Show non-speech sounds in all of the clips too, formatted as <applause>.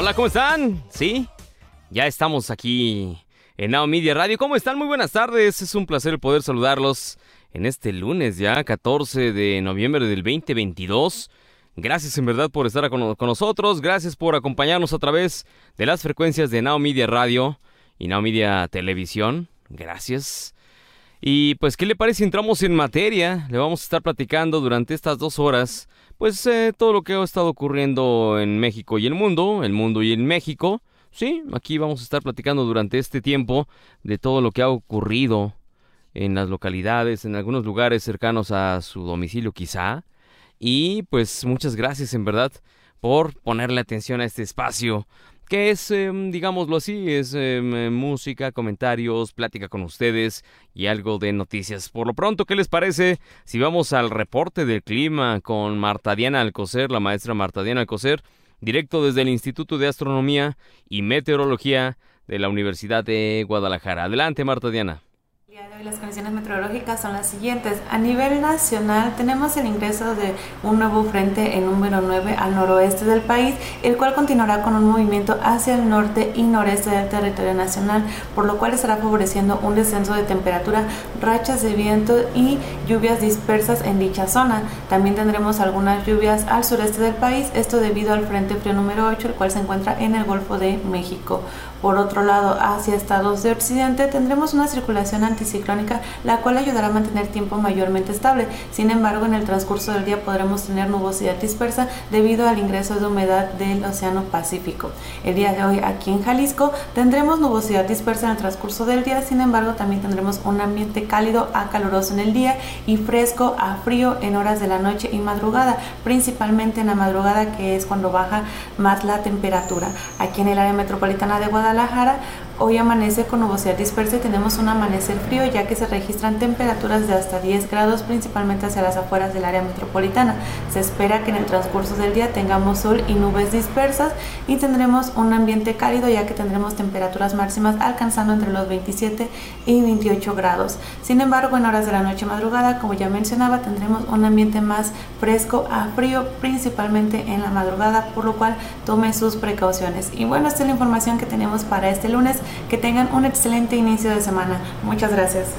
Hola, ¿cómo están? Sí, ya estamos aquí en Now Media Radio. ¿Cómo están? Muy buenas tardes. Es un placer poder saludarlos en este lunes ya, 14 de noviembre del 2022. Gracias en verdad por estar con, nosotros. Gracias por acompañarnos a través de las frecuencias de Now Media Radio y Now Media Televisión. Gracias. Y pues, ¿qué le parece entramos en materia? Le vamos a estar platicando durante estas dos horas, pues eh, todo lo que ha estado ocurriendo en México y el mundo, el mundo y en México. Sí, aquí vamos a estar platicando durante este tiempo de todo lo que ha ocurrido en las localidades, en algunos lugares cercanos a su domicilio quizá. Y pues muchas gracias en verdad por ponerle atención a este espacio que es, em, digámoslo así, es em, música, comentarios, plática con ustedes y algo de noticias. Por lo pronto, ¿qué les parece si vamos al reporte del clima con Marta Diana Alcocer, la maestra Marta Diana Alcocer, directo desde el Instituto de Astronomía y Meteorología de la Universidad de Guadalajara? Adelante, Marta Diana las condiciones meteorológicas son las siguientes. A nivel nacional tenemos el ingreso de un nuevo frente en número 9 al noroeste del país, el cual continuará con un movimiento hacia el norte y noreste del territorio nacional, por lo cual estará favoreciendo un descenso de temperatura, rachas de viento y lluvias dispersas en dicha zona. También tendremos algunas lluvias al sureste del país, esto debido al frente frío número 8, el cual se encuentra en el Golfo de México. Por otro lado, hacia estados de occidente tendremos una circulación anticiclónica, la cual ayudará a mantener tiempo mayormente estable. Sin embargo, en el transcurso del día podremos tener nubosidad dispersa debido al ingreso de humedad del Océano Pacífico. El día de hoy aquí en Jalisco tendremos nubosidad dispersa en el transcurso del día, sin embargo también tendremos un ambiente cálido a caluroso en el día y fresco a frío en horas de la noche y madrugada, principalmente en la madrugada que es cuando baja más la temperatura. Aquí en el área metropolitana de Guadalajara Guadalajara Hoy amanece con nubosidad dispersa y tenemos un amanecer frío ya que se registran temperaturas de hasta 10 grados principalmente hacia las afueras del área metropolitana. Se espera que en el transcurso del día tengamos sol y nubes dispersas y tendremos un ambiente cálido ya que tendremos temperaturas máximas alcanzando entre los 27 y 28 grados. Sin embargo, en horas de la noche madrugada, como ya mencionaba, tendremos un ambiente más fresco a frío principalmente en la madrugada, por lo cual tome sus precauciones. Y bueno, esta es la información que tenemos para este lunes. Que tengan un excelente inicio de semana. Muchas gracias.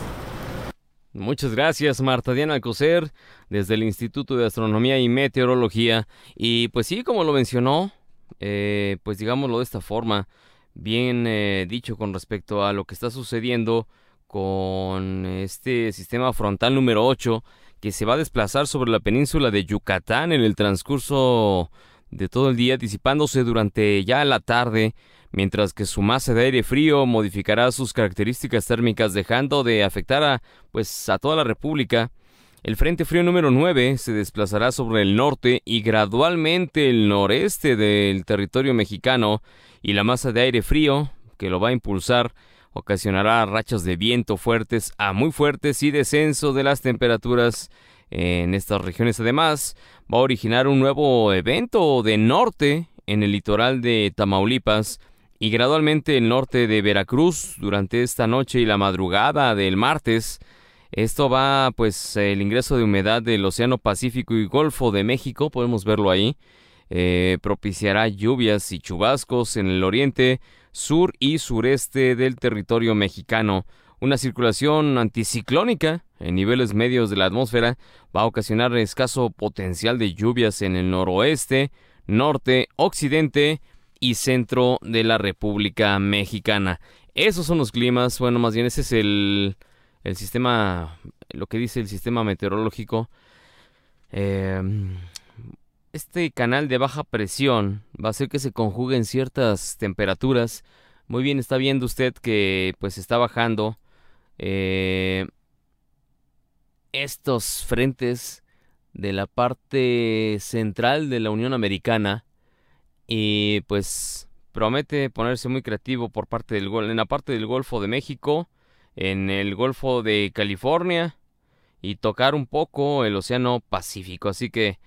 Muchas gracias, Marta Diana Alcocer, desde el Instituto de Astronomía y Meteorología. Y pues sí, como lo mencionó, eh, pues digámoslo de esta forma, bien eh, dicho con respecto a lo que está sucediendo con este sistema frontal número 8 que se va a desplazar sobre la península de Yucatán en el transcurso de todo el día, disipándose durante ya la tarde mientras que su masa de aire frío modificará sus características térmicas dejando de afectar a pues a toda la República. El Frente Frío número 9 se desplazará sobre el norte y gradualmente el noreste del territorio mexicano y la masa de aire frío que lo va a impulsar ocasionará rachas de viento fuertes a muy fuertes y descenso de las temperaturas en estas regiones. Además, va a originar un nuevo evento de norte en el litoral de Tamaulipas y gradualmente el norte de Veracruz durante esta noche y la madrugada del martes. Esto va, pues, el ingreso de humedad del Océano Pacífico y Golfo de México, podemos verlo ahí, eh, propiciará lluvias y chubascos en el oriente, sur y sureste del territorio mexicano. Una circulación anticiclónica en niveles medios de la atmósfera va a ocasionar escaso potencial de lluvias en el noroeste, norte, occidente, y centro de la República Mexicana. Esos son los climas, bueno, más bien ese es el, el sistema, lo que dice el sistema meteorológico. Em, este canal de baja presión va a hacer que se conjuguen ciertas temperaturas. Muy bien, está viendo usted que pues está bajando eh, estos frentes de la parte central de la Unión Americana y pues promete ponerse muy creativo por parte del en la parte del Golfo de México, en el Golfo de California y tocar un poco el Océano Pacífico. Así que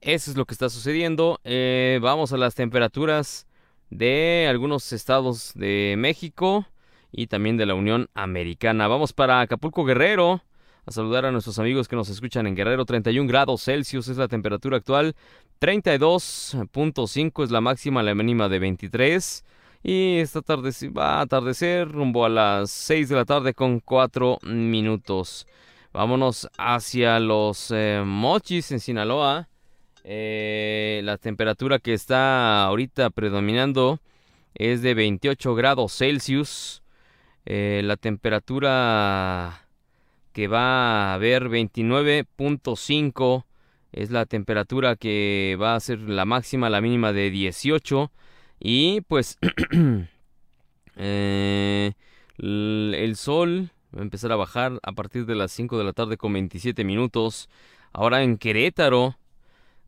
eso es lo que está sucediendo. Eh, vamos a las temperaturas de algunos estados de México y también de la Unión Americana. Vamos para Acapulco Guerrero. A saludar a nuestros amigos que nos escuchan en Guerrero. 31 grados Celsius es la temperatura actual. 32.5 es la máxima, la mínima de 23. Y esta tarde va a atardecer rumbo a las 6 de la tarde con 4 minutos. Vámonos hacia los eh, Mochis en Sinaloa. Eh, la temperatura que está ahorita predominando es de 28 grados Celsius. Eh, la temperatura que va a haber 29.5 es la temperatura que va a ser la máxima, la mínima de 18. Y pues <clears throat> eh, el sol va a empezar a bajar a partir de las 5 de la tarde con 27 minutos. Ahora en Querétaro.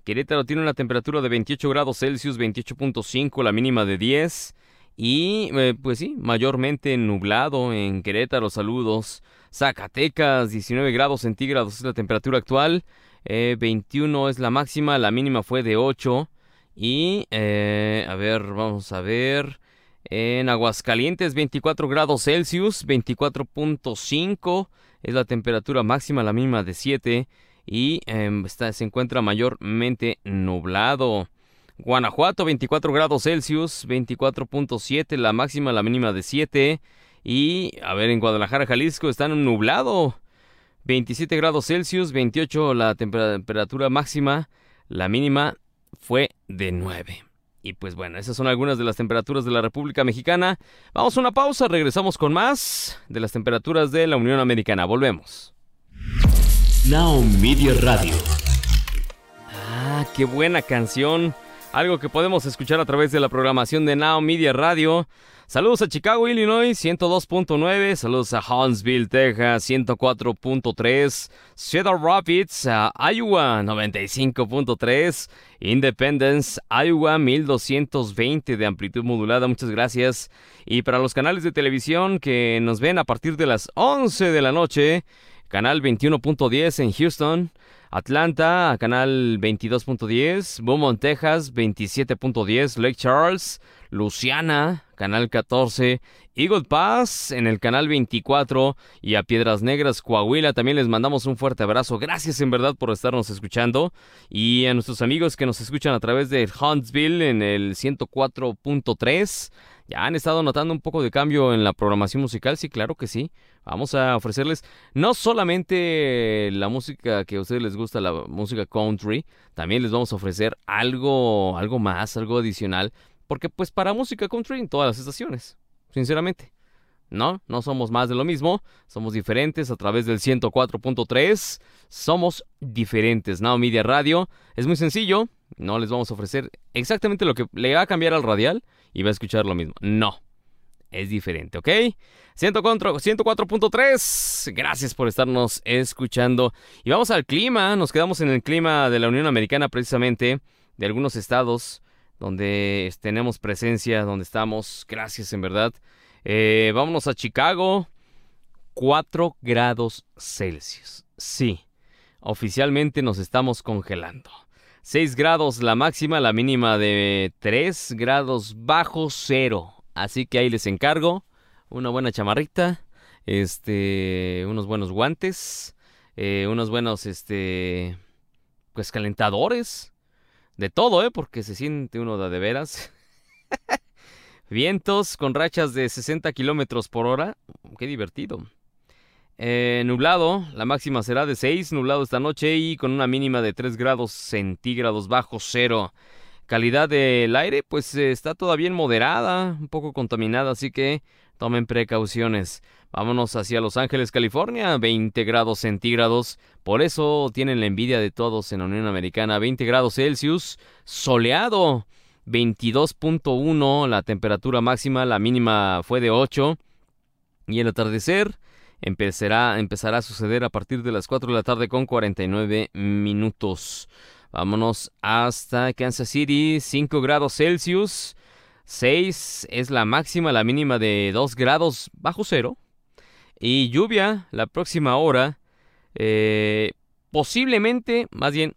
Querétaro tiene una temperatura de 28 grados Celsius, 28.5, la mínima de 10. Y eh, pues sí, mayormente nublado en Querétaro, saludos. Zacatecas, 19 grados centígrados es la temperatura actual. 21 eh, es la máxima, la mínima fue de 8. Y, eh, a ver, vamos a ver. En Aguascalientes, 24 grados Celsius, 24.5 es la temperatura máxima, la mínima de 7. Y em, está, se encuentra mayormente nublado. Guanajuato, 24 grados Celsius, 24.7 la máxima, la mínima de 7. Y, a ver, en Guadalajara, Jalisco, están nublado. 27 grados Celsius, 28 la temperatura máxima, la mínima fue de 9. Y pues bueno, esas son algunas de las temperaturas de la República Mexicana. Vamos a una pausa, regresamos con más de las temperaturas de la Unión Americana. Volvemos. Now Media Radio. Ah, qué buena canción. Algo que podemos escuchar a través de la programación de Now Media Radio. Saludos a Chicago, Illinois, 102.9. Saludos a Huntsville, Texas, 104.3. Cedar Rapids, Iowa, 95.3. Independence, Iowa, 1220 de amplitud modulada. Muchas gracias. Y para los canales de televisión que nos ven a partir de las 11 de la noche, canal 21.10 en Houston. Atlanta, canal 22.10, Beaumont, Texas, 27.10, Lake Charles, Luciana, canal 14, Eagle Pass en el canal 24 y a Piedras Negras, Coahuila. También les mandamos un fuerte abrazo. Gracias en verdad por estarnos escuchando. Y a nuestros amigos que nos escuchan a través de Huntsville en el 104.3. ¿Ya han estado notando un poco de cambio en la programación musical? Sí, claro que sí. Vamos a ofrecerles no solamente la música que a ustedes les gusta, la música country, también les vamos a ofrecer algo, algo más, algo adicional, porque pues para música country en todas las estaciones, sinceramente. No, no somos más de lo mismo, somos diferentes a través del 104.3, somos diferentes. Now Media Radio es muy sencillo, no les vamos a ofrecer exactamente lo que le va a cambiar al radial, y va a escuchar lo mismo. No, es diferente, ¿ok? 104.3, gracias por estarnos escuchando. Y vamos al clima, nos quedamos en el clima de la Unión Americana precisamente, de algunos estados donde tenemos presencia, donde estamos, gracias en verdad. Eh, vámonos a Chicago, 4 grados Celsius. Sí, oficialmente nos estamos congelando. 6 grados la máxima, la mínima de 3 grados bajo cero. Así que ahí les encargo una buena chamarrita, este, unos buenos guantes, eh, unos buenos, este, pues calentadores, de todo, ¿eh? Porque se siente uno de, de veras. <laughs> Vientos con rachas de 60 kilómetros por hora. Qué divertido. Eh, nublado, la máxima será de 6, nublado esta noche y con una mínima de 3 grados centígrados bajo cero. Calidad del aire, pues está todavía moderada, un poco contaminada, así que tomen precauciones. Vámonos hacia Los Ángeles, California, 20 grados centígrados. Por eso tienen la envidia de todos en la Unión Americana. 20 grados Celsius, soleado, 22.1 la temperatura máxima, la mínima fue de 8. Y el atardecer, empezará, empezará a suceder a partir de las 4 de la tarde con 49 minutos. Vámonos hasta Kansas City, 5 grados Celsius. 6 es la máxima, la mínima de 2 grados bajo cero. Y lluvia la próxima hora. Eh, posiblemente, más bien,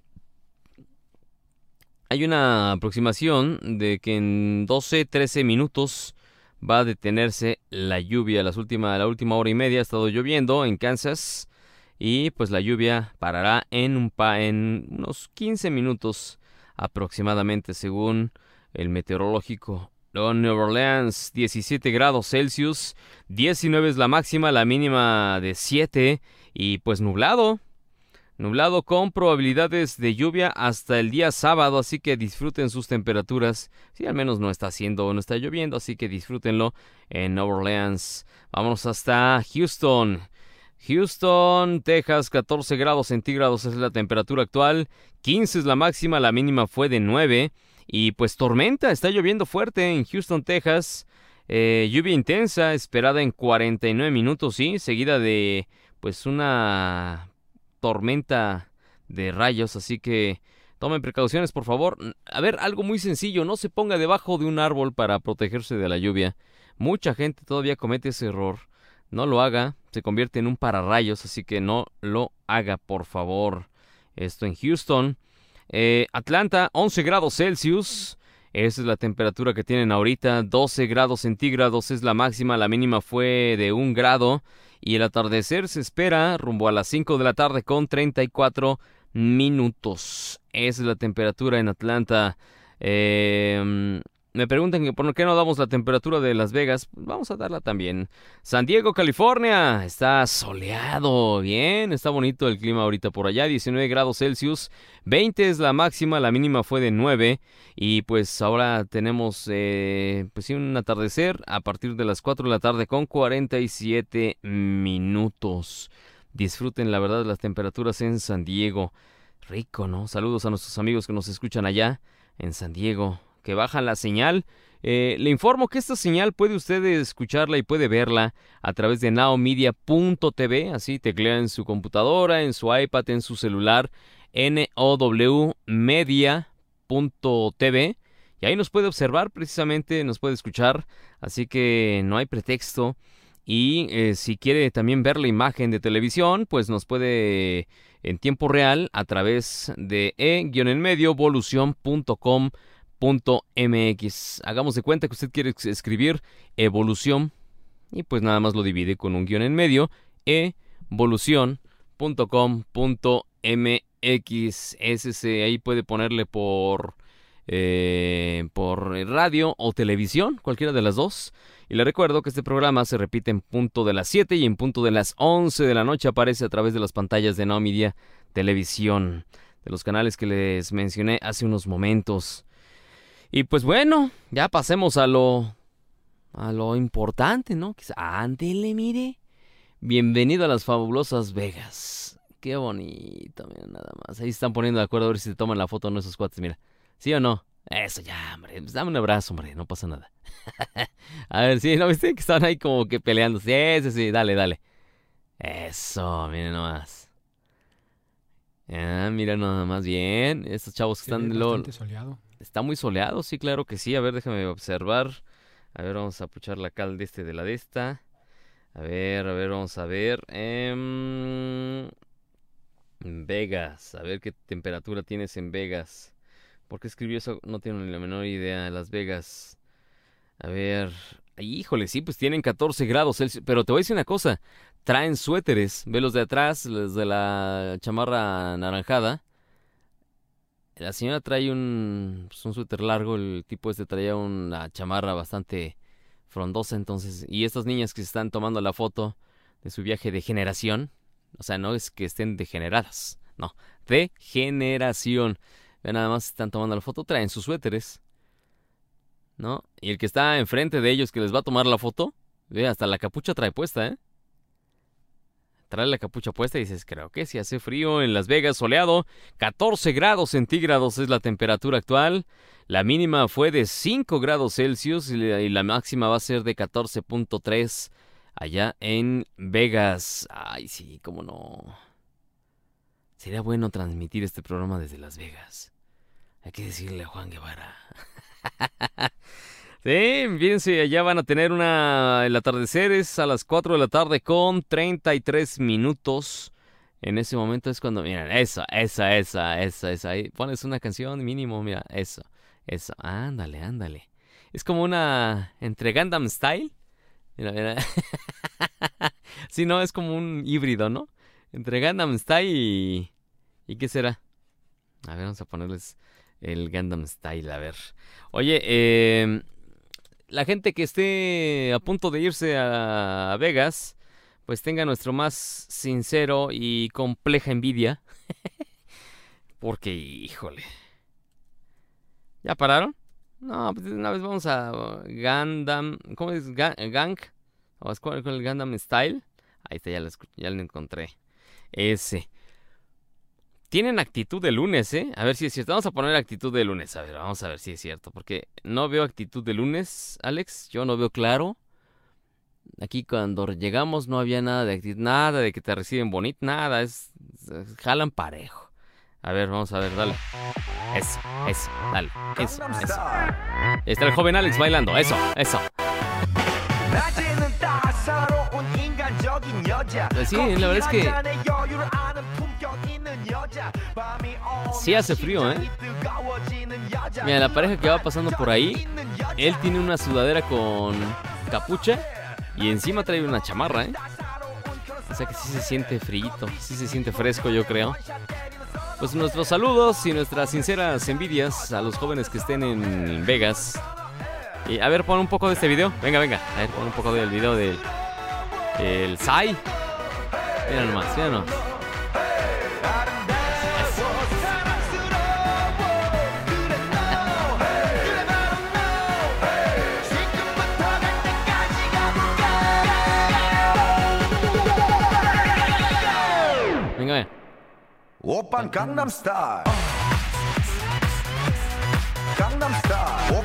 hay una aproximación de que en 12, 13 minutos va a detenerse la lluvia. Las última, la última hora y media ha estado lloviendo en Kansas. y pues la lluvia parará en, unos 15 minutos aproximadamente según el meteorológico. Nueva Orleans 17 grados Celsius, 19 es la máxima, la mínima de 7 y pues nublado. Nublado con probabilidades de lluvia hasta el día sábado, así que disfruten sus temperaturas. Si al menos no está haciendo o no está lloviendo, así que disfrútenlo en Orleans. Vamos hasta Houston. Houston, Texas, 14 grados centígrados es la temperatura actual, 15 es la máxima, la mínima fue de 9. Y pues tormenta, está lloviendo fuerte en Houston, Texas. Eh, lluvia intensa esperada en 49 minutos, sí, seguida de pues una tormenta de rayos, así que tomen precauciones, por favor. A ver, algo muy sencillo, no se ponga debajo de un árbol para protegerse de la lluvia. Mucha gente todavía comete ese error. No lo haga, se convierte en un pararrayos, así que no lo haga, por favor. Esto en Houston. Eh, Atlanta, 11 grados Celsius. Esa es la temperatura que tienen ahorita. 12 grados centígrados es la máxima. La mínima fue de 1 grado. Y el atardecer se espera rumbo a las 5 de la tarde con 34 minutos. Es la temperatura en Atlanta. Eh, me preguntan que por qué no damos la temperatura de Las Vegas. Vamos a darla también. San Diego, California. Está soleado. Bien, está bonito el clima ahorita por allá. 19 grados Celsius. 20 es la máxima, la mínima fue de 9. Y pues ahora tenemos eh, pues sí, un atardecer a partir de las 4 de la tarde con 47 minutos. Disfruten la verdad las temperaturas en San Diego. Rico, ¿no? Saludos a nuestros amigos que nos escuchan allá en San Diego que bajan la señal. Eh, le informo que esta señal puede usted escucharla y puede verla a través de naomedia.tv, así teclea en su computadora, en su iPad, en su celular, nowmedia.tv y ahí nos puede observar precisamente, nos puede escuchar, así que no hay pretexto. Y eh, si quiere también ver la imagen de televisión, pues nos puede en tiempo real a través de e-enmedio.com .mx. Hagamos de cuenta que usted quiere escribir evolución y pues nada más lo divide con un guion en medio evolución.com.mx. Ese ahí puede ponerle por eh, por radio o televisión, cualquiera de las dos. Y le recuerdo que este programa se repite en punto de las 7 y en punto de las 11 de la noche aparece a través de las pantallas de Now Media Televisión, de los canales que les mencioné hace unos momentos. Y pues bueno, ya pasemos a lo a lo importante, ¿no? Ándele, mire. Bienvenido a las fabulosas Vegas. Qué bonito, mira, nada más. Ahí están poniendo de acuerdo a ver si se toman la foto o no esos cuates, mira. ¿Sí o no? Eso ya, hombre. Pues dame un abrazo, hombre. No pasa nada. <laughs> a ver, sí, ¿no viste? Que están ahí como que peleando. Sí, sí, sí. Dale, dale. Eso, miren nomás. Ah, mira nada más bien. Estos chavos que están... Bastante soleado. Está muy soleado, sí, claro que sí. A ver, déjame observar. A ver, vamos a puchar la cal de este de la de esta. A ver, a ver, vamos a ver. Em, Vegas, a ver qué temperatura tienes en Vegas. ¿Por qué escribió eso? No tengo ni la menor idea. Las Vegas. A ver. Híjole, sí, pues tienen 14 grados Celsius. Pero te voy a decir una cosa. Traen suéteres. Ve los de atrás, los de la chamarra naranjada. La señora trae un, pues, un suéter largo, el tipo este traía una chamarra bastante frondosa entonces. Y estas niñas que se están tomando la foto de su viaje de generación, o sea, no es que estén degeneradas, no, de generación. Vean, nada más están tomando la foto, traen sus suéteres, ¿no? Y el que está enfrente de ellos que les va a tomar la foto, ve, hasta la capucha trae puesta, ¿eh? Trae la capucha puesta y dices, creo que si hace frío en Las Vegas, soleado, 14 grados centígrados es la temperatura actual, la mínima fue de 5 grados Celsius y la máxima va a ser de 14.3 allá en Vegas. Ay, sí, cómo no. Sería bueno transmitir este programa desde Las Vegas. Hay que decirle a Juan Guevara. <laughs> Sí, fíjense, allá van a tener una. El atardecer es a las 4 de la tarde con 33 minutos. En ese momento es cuando. Miren, esa, esa, esa, esa, esa. Ahí pones una canción mínimo, mira, eso, eso. Ándale, ándale. Es como una. Entre Gundam Style. Mira, mira. <laughs> sí, no, es como un híbrido, ¿no? Entre Gundam Style y... ¿Y qué será? A ver, vamos a ponerles el Gundam Style, a ver. Oye, eh, la gente que esté a punto de irse a Vegas, pues tenga nuestro más sincero y compleja envidia. <laughs> Porque, híjole. ¿Ya pararon? No, pues una vez vamos a Gundam. ¿Cómo es? Gang. ¿O con el Gundam Style? Ahí está, ya lo, ya lo encontré. Ese. Tienen actitud de lunes, ¿eh? A ver si es cierto. Vamos a poner actitud de lunes. A ver, vamos a ver si es cierto. Porque no veo actitud de lunes, Alex. Yo no veo claro. Aquí cuando llegamos no había nada de actitud, nada de que te reciben bonito, nada. Es, jalan parejo. A ver, vamos a ver, dale. Eso, eso, dale. Eso, eso. Está el joven Alex bailando. Eso, eso. Sí, la verdad es que Sí hace frío, ¿eh? Mira, la pareja que va pasando por ahí, él tiene una sudadera con capucha y encima trae una chamarra, ¿eh? O sea que sí se siente frío, sí se siente fresco, yo creo. Pues nuestros saludos y nuestras sinceras envidias a los jóvenes que estén en Vegas. Y a ver, pon un poco de este video. Venga, venga. A ver, pon un poco del video del el Sai. Mira nomás, mira nomás. Venga, Open Gangnam Style. Gangnam Style.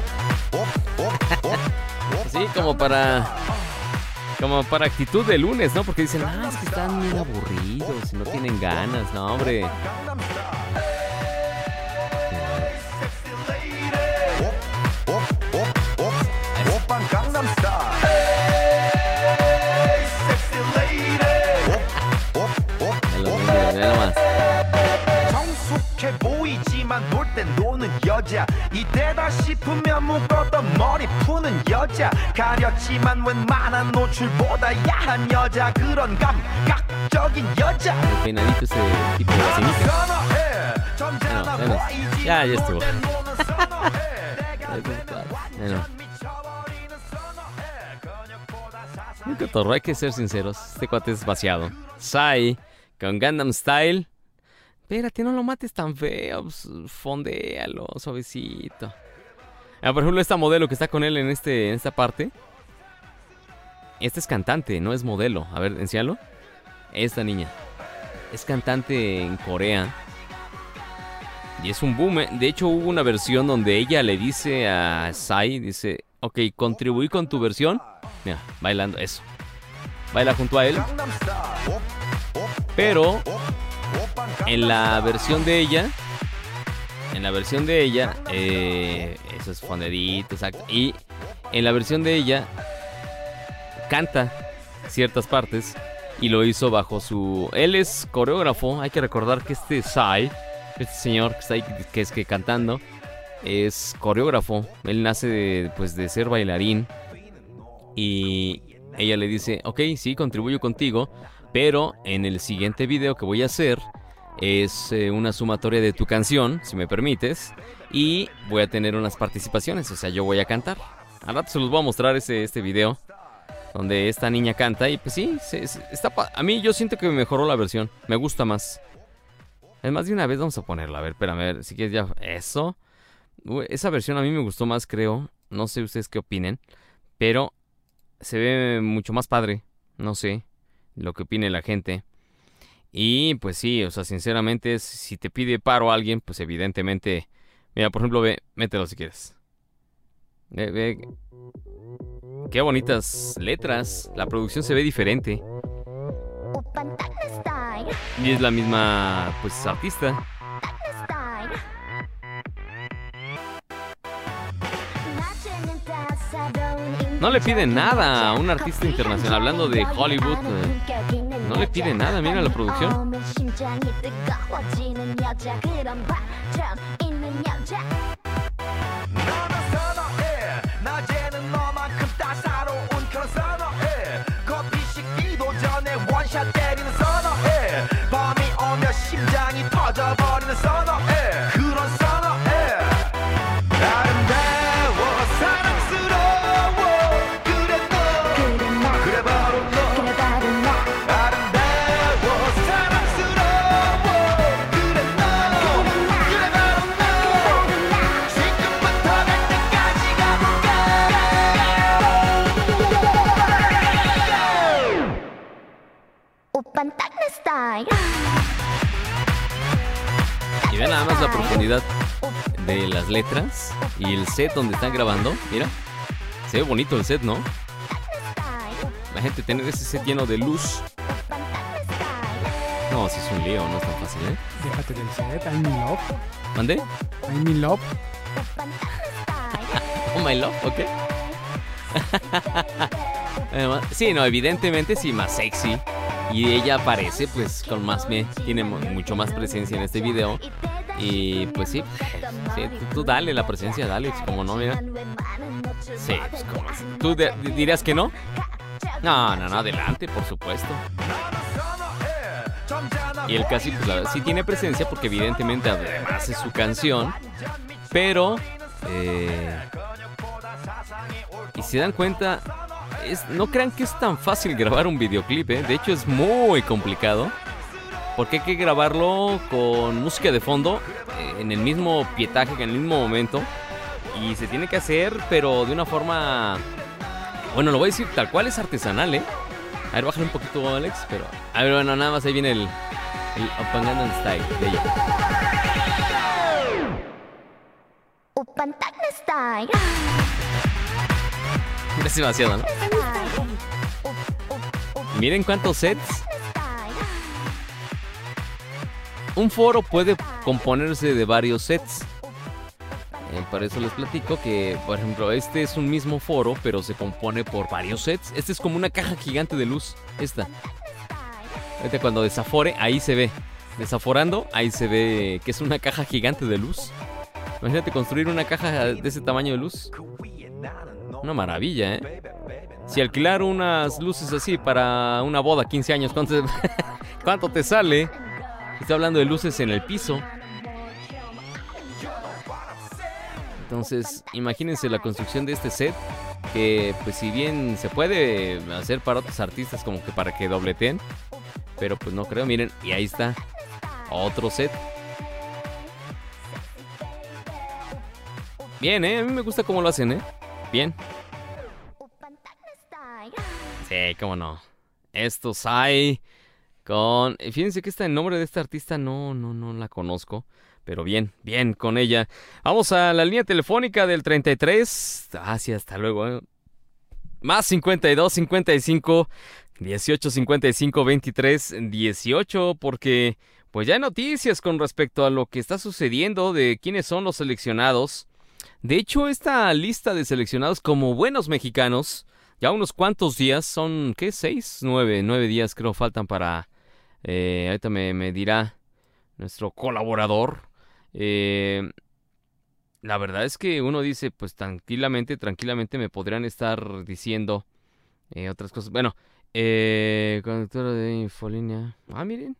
Sí, como para como para actitud de lunes, ¿no? Porque dicen, ah, es que están bien aburridos no tienen ganas, no, hombre. 여자 이때다 싶으면 묶었던 머리 푸는 여자 가렸지만 웬만한 노출보다 야한 여자 그런 감각적인 여자 peinadito ese tipo de cenita. No, bueno, ya, ya estuvo. bueno. Muy cotorro, hay que ser sinceros. Este cuate es vaciado. Sai con Gundam Style Espérate, no lo mates tan feo. Pues, fondéalo, suavecito. Ah, por ejemplo, esta modelo que está con él en, este, en esta parte. Esta es cantante, no es modelo. A ver, enséñalo. Esta niña. Es cantante en Corea. Y es un boom. De hecho, hubo una versión donde ella le dice a Sai, dice, ok, contribuí con tu versión. Mira, bailando, eso. Baila junto a él. Pero en la versión de ella, en la versión de ella, eh, eso es exacto. Y en la versión de ella, canta ciertas partes y lo hizo bajo su. Él es coreógrafo. Hay que recordar que este Sai, este señor que está ahí, que es que cantando, es coreógrafo. Él nace de, pues, de ser bailarín. Y ella le dice: Ok, sí, contribuyo contigo. Pero en el siguiente video que voy a hacer es eh, una sumatoria de tu canción, si me permites, y voy a tener unas participaciones, o sea, yo voy a cantar. Al rato se los voy a mostrar ese, este video donde esta niña canta y pues sí, está a mí yo siento que me mejoró la versión, me gusta más. Es más de una vez vamos a ponerla, a ver, espérame, a ver, si quieres ya eso. Esa versión a mí me gustó más, creo. No sé ustedes qué opinen, pero se ve mucho más padre, no sé lo que opine la gente. Y pues sí, o sea, sinceramente, si te pide paro a alguien, pues evidentemente, mira, por ejemplo, ve, mételo si quieres. Ve, ve. Qué bonitas letras. La producción se ve diferente. Y es la misma, pues, artista. No le piden nada a un artista internacional. Hablando de Hollywood, eh, no le piden nada. Mira la producción. Y vean nada más la profundidad de las letras y el set donde están grabando. Mira, se ve bonito el set, ¿no? La gente tener ese set lleno de luz. No, si es un lío, no es tan fácil, ¿eh? Déjate del set, I'm in love. ¿Mande? I'm in love. <laughs> Oh my love, ok. <laughs> Sí, no, evidentemente sí, más sexy. Y ella aparece pues con más, me, tiene mu- mucho más presencia en este video. Y pues sí, sí tú, dale la presencia, dale, pues, como no, mira. Sí, pues. ¿Tú de- dirías que no? No, no, no, adelante, por supuesto. Y el casi, pues la verdad, sí tiene presencia porque evidentemente además es su canción. Pero, eh, y se dan cuenta, no crean que es tan fácil grabar un videoclip, ¿eh? De hecho es muy complicado. Porque hay que grabarlo con música de fondo, eh, en el mismo pietaje, en el mismo momento. Y se tiene que hacer, pero de una forma... Bueno, lo voy a decir tal cual es artesanal, ¿eh? A ver, bájale un poquito, Alex, pero... A ver, bueno, nada más ahí viene el... El Open Gangnam Style de ella. Es demasiado, ¿no? Miren cuántos sets. Un foro puede componerse de varios sets. Eh, por eso les platico que, por ejemplo, este es un mismo foro, pero se compone por varios sets. Este es como una caja gigante de luz. Esta. Ahorita cuando desafore, ahí se ve. Desaforando, ahí se ve que es una caja gigante de luz. Imagínate construir una caja de ese tamaño de luz. Una maravilla, ¿eh? Si alquilar unas luces así para una boda, 15 años, <laughs> ¿cuánto, te sale? Estoy hablando de luces en el piso. Entonces, imagínense la construcción de este set. Que, pues, si bien se puede hacer para otros artistas, como que para que dobleten. Pero, pues, no creo. Miren, y ahí está. Otro set. Bien, ¿eh? A mí me gusta cómo lo hacen, ¿eh? Bien. Sí, cómo no. Estos hay con... eh, Fíjense que está el nombre de esta artista no, no, no la conozco. Pero bien, bien con ella. Vamos a la línea telefónica del 33. Ah, sí, hasta luego. ¿eh? Más 52, 55, 18, 55, 23, 18. Porque pues ya hay noticias con respecto a lo que está sucediendo de quiénes son los seleccionados. De hecho, esta lista de seleccionados como buenos mexicanos, ya unos cuantos días, son, ¿qué? ¿Seis? Nueve, nueve días creo faltan para... eh, ahorita me, me dirá nuestro colaborador. Eh, la verdad es que uno dice, pues tranquilamente, tranquilamente me podrían estar diciendo eh, otras cosas. Bueno, eh, conductora de Infolínea. Ah, miren.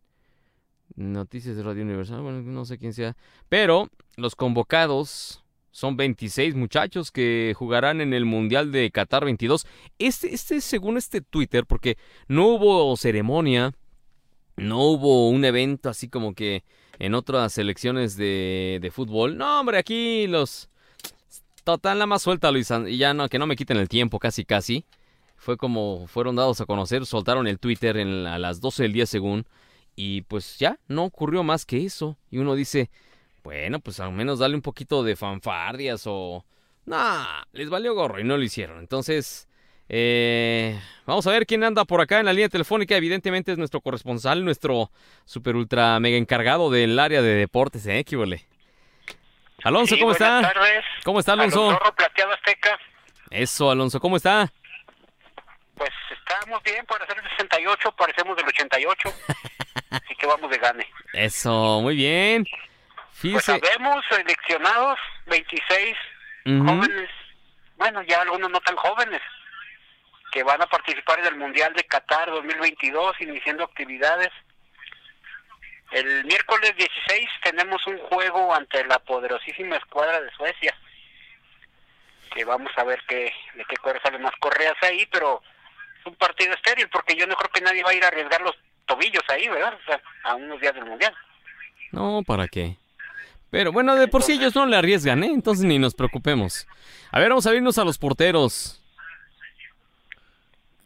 Noticias de Radio Universal. Bueno, no sé quién sea. Pero los convocados son 26 muchachos que jugarán en el Mundial de Qatar 22. Este, este, según este Twitter, porque no hubo ceremonia, no hubo un evento así como que en otras selecciones de, de fútbol. No, hombre, aquí los... Total, nada más suelta Luis, y ya no, que no me quiten el tiempo, casi, casi. Fue como fueron dados a conocer, soltaron el Twitter la- a las 12 del día según, y pues ya, no ocurrió más que eso. Y uno dice, bueno, pues al menos dale un poquito de fanfardias o... Nah, les valió gorro y no lo hicieron. Entonces, eh, vamos a ver quién anda por acá en la línea telefónica. Evidentemente es nuestro corresponsal, nuestro super ultra mega encargado del área de deportes, ¿eh? ¿Qué huele? Alonso, Sí, ¿cómo buenas está? tardes. ¿Cómo está, Alonso? Plateado Azteca. Eso, Alonso, ¿cómo está? Pues estamos bien para hacer el 68, parecemos del 88. <laughs> así que vamos de gane. Eso, muy bien. Pues Fíjese. sabemos seleccionados 26 Ujú. jóvenes, bueno, ya algunos no tan jóvenes, que van a participar en el Mundial de Qatar 2022, iniciando actividades. El miércoles 16 tenemos un juego ante la poderosísima escuadra de Suecia. Que vamos a ver qué, de qué cuadro salen más correas ahí, pero es un partido estéril porque yo no creo que nadie va a ir a arriesgar los tobillos ahí, ¿verdad? O sea, a unos días del Mundial. No, ¿para qué? Pero bueno, de por sí ellos no le arriesgan, ¿eh? Entonces ni nos preocupemos. A ver, vamos a irnos a los porteros.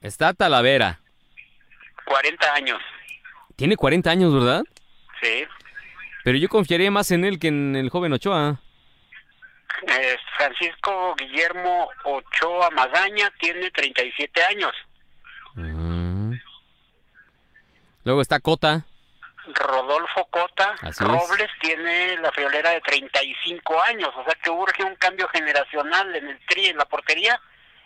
Está Talavera. 40 años. Tiene 40 años, ¿verdad? Sí. Pero yo confiaría más en él que en el joven Ochoa. Es Francisco Guillermo Ochoa Magaña tiene 37 años. Mm. Luego está Cota. Rodolfo Cota Así es. Robles tiene la friolera de 35 años, o sea que urge un cambio generacional en el tri, en la portería,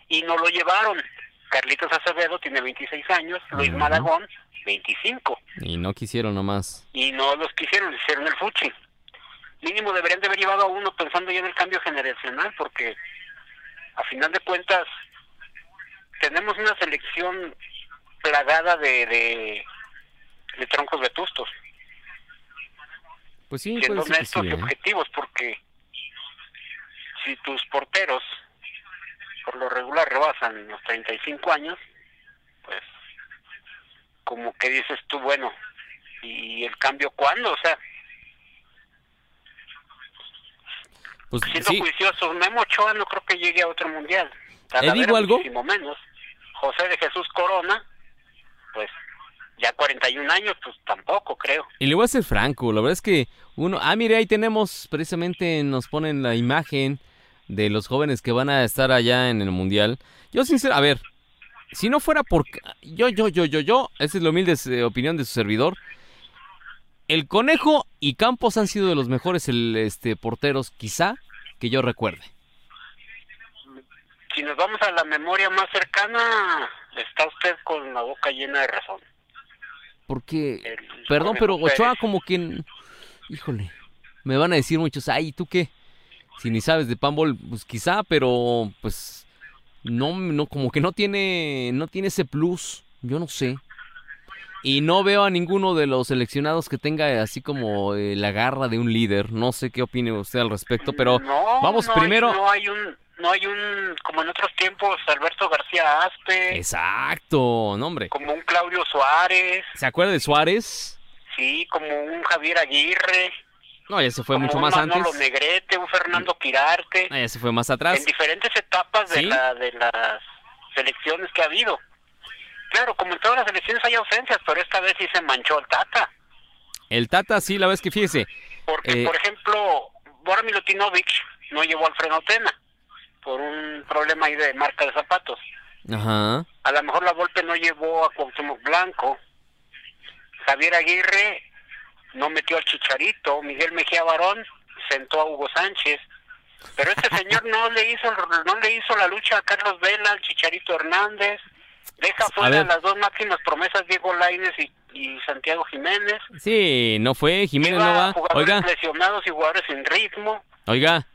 y no lo llevaron. Carlitos Acevedo tiene 26 años, Luis Ujú. Malagón 25, Y no quisieron nomás. y no los quisieron, hicieron el fuchi. Mínimo deberían de haber llevado a uno pensando ya en el cambio generacional, porque a final de cuentas tenemos una selección plagada de, de, de troncos vetustos. Pues sí, siendo honestos sí, y ¿eh? objetivos, porque si tus porteros por lo regular rebasan los 35 años, pues como que dices tú, bueno, ¿y el cambio cuándo? O sea, Pues siendo sí, juicioso, Memo Ochoa no creo que llegue a otro mundial. ¿Le digo Talavera algo? Menos. José de Jesús Corona, pues ya 41 años, pues tampoco creo. y le voy a ser franco, la verdad es que uno, ah, mire, ahí tenemos, precisamente nos ponen la imagen de los jóvenes que van a estar allá en el Mundial. Yo sincero, a ver, si no fuera por, yo, yo, yo, yo, yo, esa es la humilde eh, opinión de su servidor, el Conejo y Campos han sido de los mejores el, este, porteros, quizá, que yo recuerde. Si nos vamos a la memoria más cercana, está usted con la boca llena de razón. Porque, El perdón, pero Ochoa como que, híjole, me van a decir muchos, ay, ¿tú qué? Si ni sabes de panball, pues quizá, pero pues no, no, como que no tiene, no tiene ese plus, yo no sé. Y no veo a ninguno de los seleccionados que tenga así como eh, la garra de un líder. No sé qué opine usted al respecto, pero No, vamos no hay- primero. no hay un, no hay un, como en otros tiempos, Alberto García Aspe, Exacto, no hombre. como un Claudio Suárez, ¿Se acuerda de Suárez? sí, como un Javier Aguirre, No, ya se fue como mucho un más Manolo antes. Negrete, un Fernando Quirarte, Ah, ya se fue más atrás. en diferentes etapas de, Sí. la, de las selecciones que ha habido. Claro, como en todas las elecciones hay ausencias, pero esta vez sí se manchó el Tata. El Tata, sí, la vez que fíjese. Porque, Eh, por ejemplo, Bora Milutinovic no llevó a Alfredo Tena por un problema ahí de marca de zapatos. Ajá. A lo mejor la Volpe no llevó a Cuauhtémoc Blanco. Javier Aguirre no metió al Chicharito. Miguel Mejía Barón sentó a Hugo Sánchez. Pero este <laughs> señor no le hizo no le hizo la lucha a Carlos Vela, al Chicharito Hernández. Deja fuera ver. las dos máximas promesas Diego Lainez y, y Santiago Jiménez. Sí, no fue, Jiménez no va. jugadores Oiga, lesionados y jugadores sin ritmo. oiga.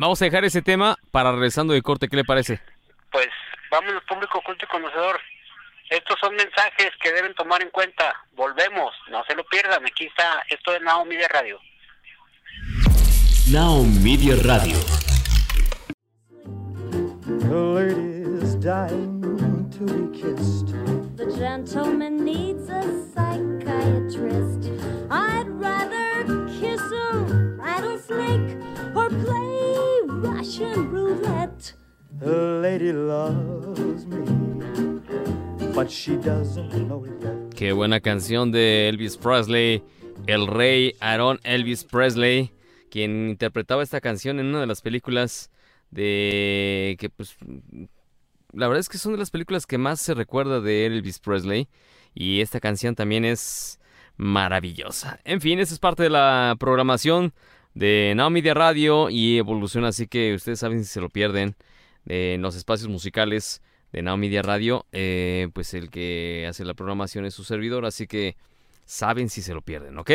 Vamos a dejar ese tema para regresando de corte, ¿qué le parece? Pues vámonos público culto y conocedor. Estos son mensajes que deben tomar en cuenta. Volvemos, no se lo pierdan. Aquí está esto de Naomi de Radio. Now Media Radio. The lady's dying to be kissed. The gentleman needs a psychiatrist. I'd rather kiss a rattlesnake or play Russian roulette. The lady loves me, but she doesn't know it yet. Qué buena canción de Elvis Presley, el rey Aaron Elvis Presley, quien interpretaba esta canción en una de las películas de que pues la verdad es que son de las películas que más se recuerda de Elvis Presley y esta canción también es maravillosa. En fin, esa es parte de la programación de Now Media Radio y Evolución, así que ustedes saben si se lo pierden eh, en los espacios musicales de Now Media Radio, eh, pues el que hace la programación es su servidor, así que saben si se lo pierden, ¿ok?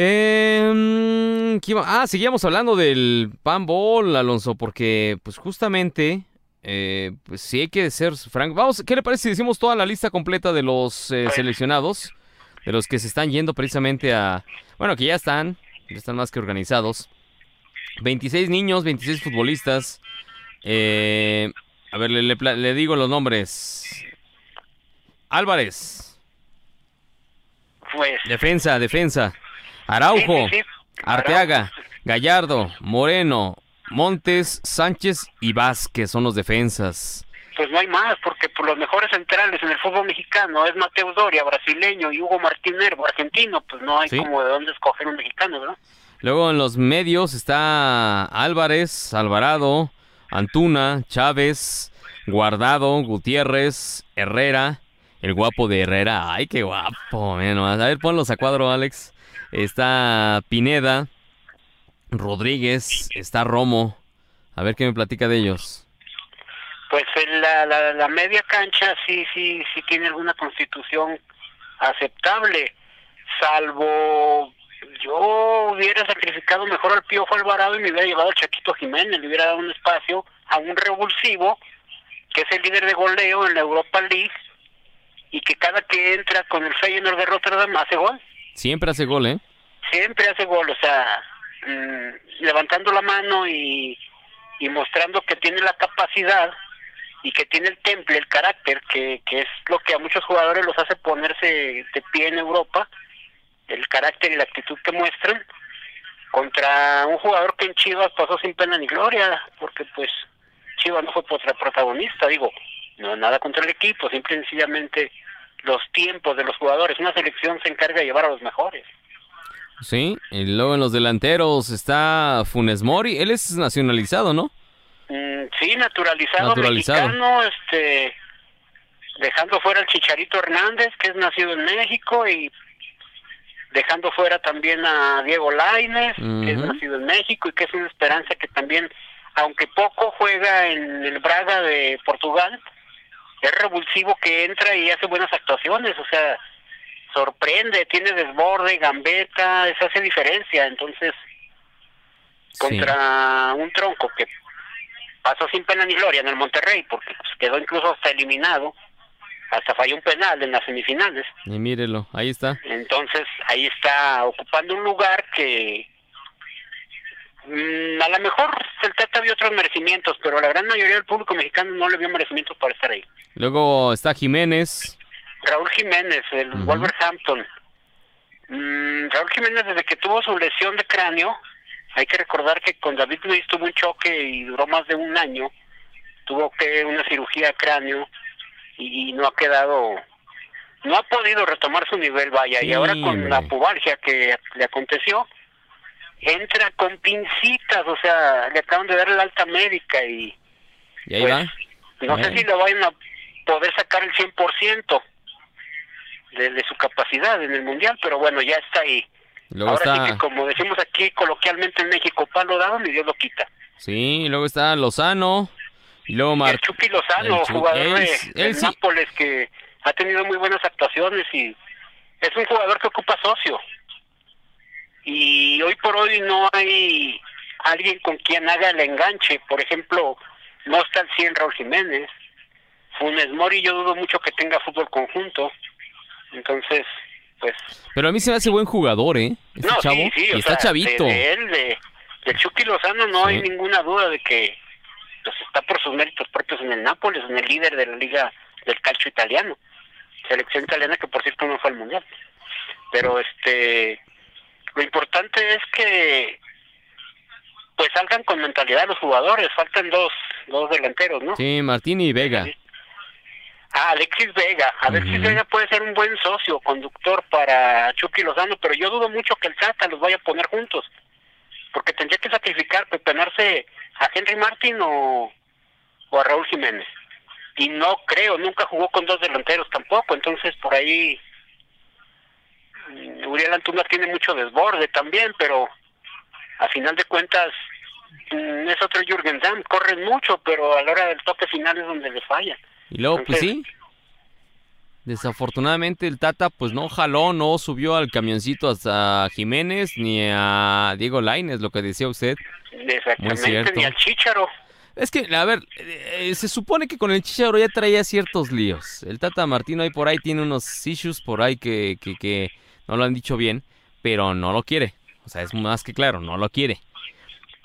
Eh, ¿qué iba- ah, seguíamos hablando del panball, Alonso, porque pues justamente, eh, pues sí hay que ser franco. Vamos, ¿qué le parece si decimos toda la lista completa de los eh, seleccionados? De los que se están yendo precisamente a... Bueno, que ya están, están más que organizados. 26 niños, 26 futbolistas. Eh, a ver, le, le pla- le digo los nombres. Álvarez, Pues, defensa, defensa. Araujo, Sí, sí, sí. Arteaga, Gallardo, Moreno, Montes, Sánchez y Vázquez son los defensas. Pues no hay más, porque pues, los mejores centrales en el fútbol mexicano es Mateo Doria, brasileño, y Hugo Martínez, argentino, pues no hay Sí. como de dónde escoger un mexicano, ¿verdad? Luego en los medios está Álvarez, Alvarado, Antuna, Chávez, Guardado, Gutiérrez, Herrera, el guapo de Herrera. Ay, qué guapo, menos. A ver, ponlos a cuadro, Alex. Está Pineda, Rodríguez, está Romo. A ver qué me platica de ellos. Pues la, la, la media cancha sí, sí, sí tiene alguna constitución aceptable, salvo yo hubiera sacrificado mejor al Piojo Alvarado y me hubiera llevado al Chaquito Jiménez, le hubiera dado un espacio a un revulsivo que es el líder de goleo en la Europa League y que cada que entra con el Feyenoord de Rotterdam hace gol Siempre hace gol, ¿eh? siempre hace gol, o sea, mm, levantando la mano y, y mostrando que tiene la capacidad y que tiene el temple, el carácter, que, que es lo que a muchos jugadores los hace ponerse de pie en Europa, el carácter y la actitud que muestran, contra un jugador que en Chivas pasó sin pena ni gloria, porque pues Chivas no fue prota- protagonista, digo, no nada contra el equipo, simple y sencillamente los tiempos de los jugadores, una selección se encarga de llevar a los mejores. Sí. Y luego en los delanteros está Funes Mori. Él es nacionalizado, ¿no? Mm, sí, naturalizado, Naturalizado. mexicano, este, dejando fuera al Chicharito Hernández, que es nacido en México, y dejando fuera también a Diego Lainez, que es nacido en México y que es una esperanza que también, aunque poco juega en el Braga de Portugal, es revulsivo que entra y hace buenas actuaciones, o sea, sorprende, tiene desborde, gambeta, eso hace diferencia, entonces Sí. contra un tronco que pasó sin pena ni gloria en el Monterrey, porque pues, quedó incluso hasta eliminado, hasta falló un penal en las semifinales. Y mírelo, ahí está. Entonces ahí está ocupando un lugar que mm, a lo mejor el Tata vio otros merecimientos, pero la gran mayoría del público mexicano no le vio merecimientos para estar ahí. Luego está Jiménez. Raúl Jiménez, el. Wolverhampton. Mm, Raúl Jiménez desde que tuvo su lesión de cráneo, hay que recordar que con David Luis tuvo un choque y duró más de un año, tuvo que una cirugía de cráneo y no ha quedado, no ha podido retomar su nivel, vaya, y ahora con hombre. la pubalgia que le aconteció, entra con pincitas, o sea, le acaban de dar la alta médica y Y ahí Pues, va. no sé si le vayan a poder sacar el 100% de, de su capacidad en el mundial, pero bueno, ya está ahí. Luego Ahora sí está. que, como decimos aquí coloquialmente en México, palo dado ni Dios lo quita. Sí, luego está Lozano. Y luego Y Mar... el Chucky Lozano, el jugador él- de, él sí. Nápoles, que ha tenido muy buenas actuaciones y es un jugador que ocupa socio. Y hoy por hoy no hay alguien con quien haga el enganche. Por ejemplo, no está el 100 Raúl Jiménez. Funes Mori yo dudo mucho que tenga fútbol conjunto. Entonces, pues... Pero a mí se me hace buen jugador, ¿eh? Este no, chavo. sí, sí, y o está sea, chavito. De, de él, de, del Chucky Lozano no Sí. hay ninguna duda de que pues, está por sus méritos propios en el Nápoles, en el líder de la liga del calcio italiano. Selección italiana que por cierto no fue al mundial. Pero este lo importante es que pues salgan con mentalidad los jugadores, faltan dos, dos delanteros, ¿no? Sí, Martín y Vega. Ah, Alexis Vega. Alexis. Vega puede ser un buen socio, conductor para Chucky Lozano, pero yo dudo mucho que el Tata los vaya a poner juntos. Porque tendría que sacrificar, pepenarse a Henry Martin o, o a Raúl Jiménez. Y no creo, nunca jugó con dos delanteros tampoco, entonces por ahí mm, Uriel Antuna tiene mucho desborde también, pero a final de cuentas mm, es otro Jürgen Damm, corren mucho, pero a la hora del toque final es donde le falla. Y luego, pues sí. Desafortunadamente el Tata pues no jaló, no subió al camioncito hasta Jiménez ni a Diego Lainez, lo que decía usted. Exactamente, ni al Chícharo. Es que, a ver, eh, se supone que con el Chicharo ya traía ciertos líos. El Tata Martino ahí por ahí tiene unos issues por ahí que, que, que no lo han dicho bien, pero no lo quiere. O sea, es más que claro, no lo quiere.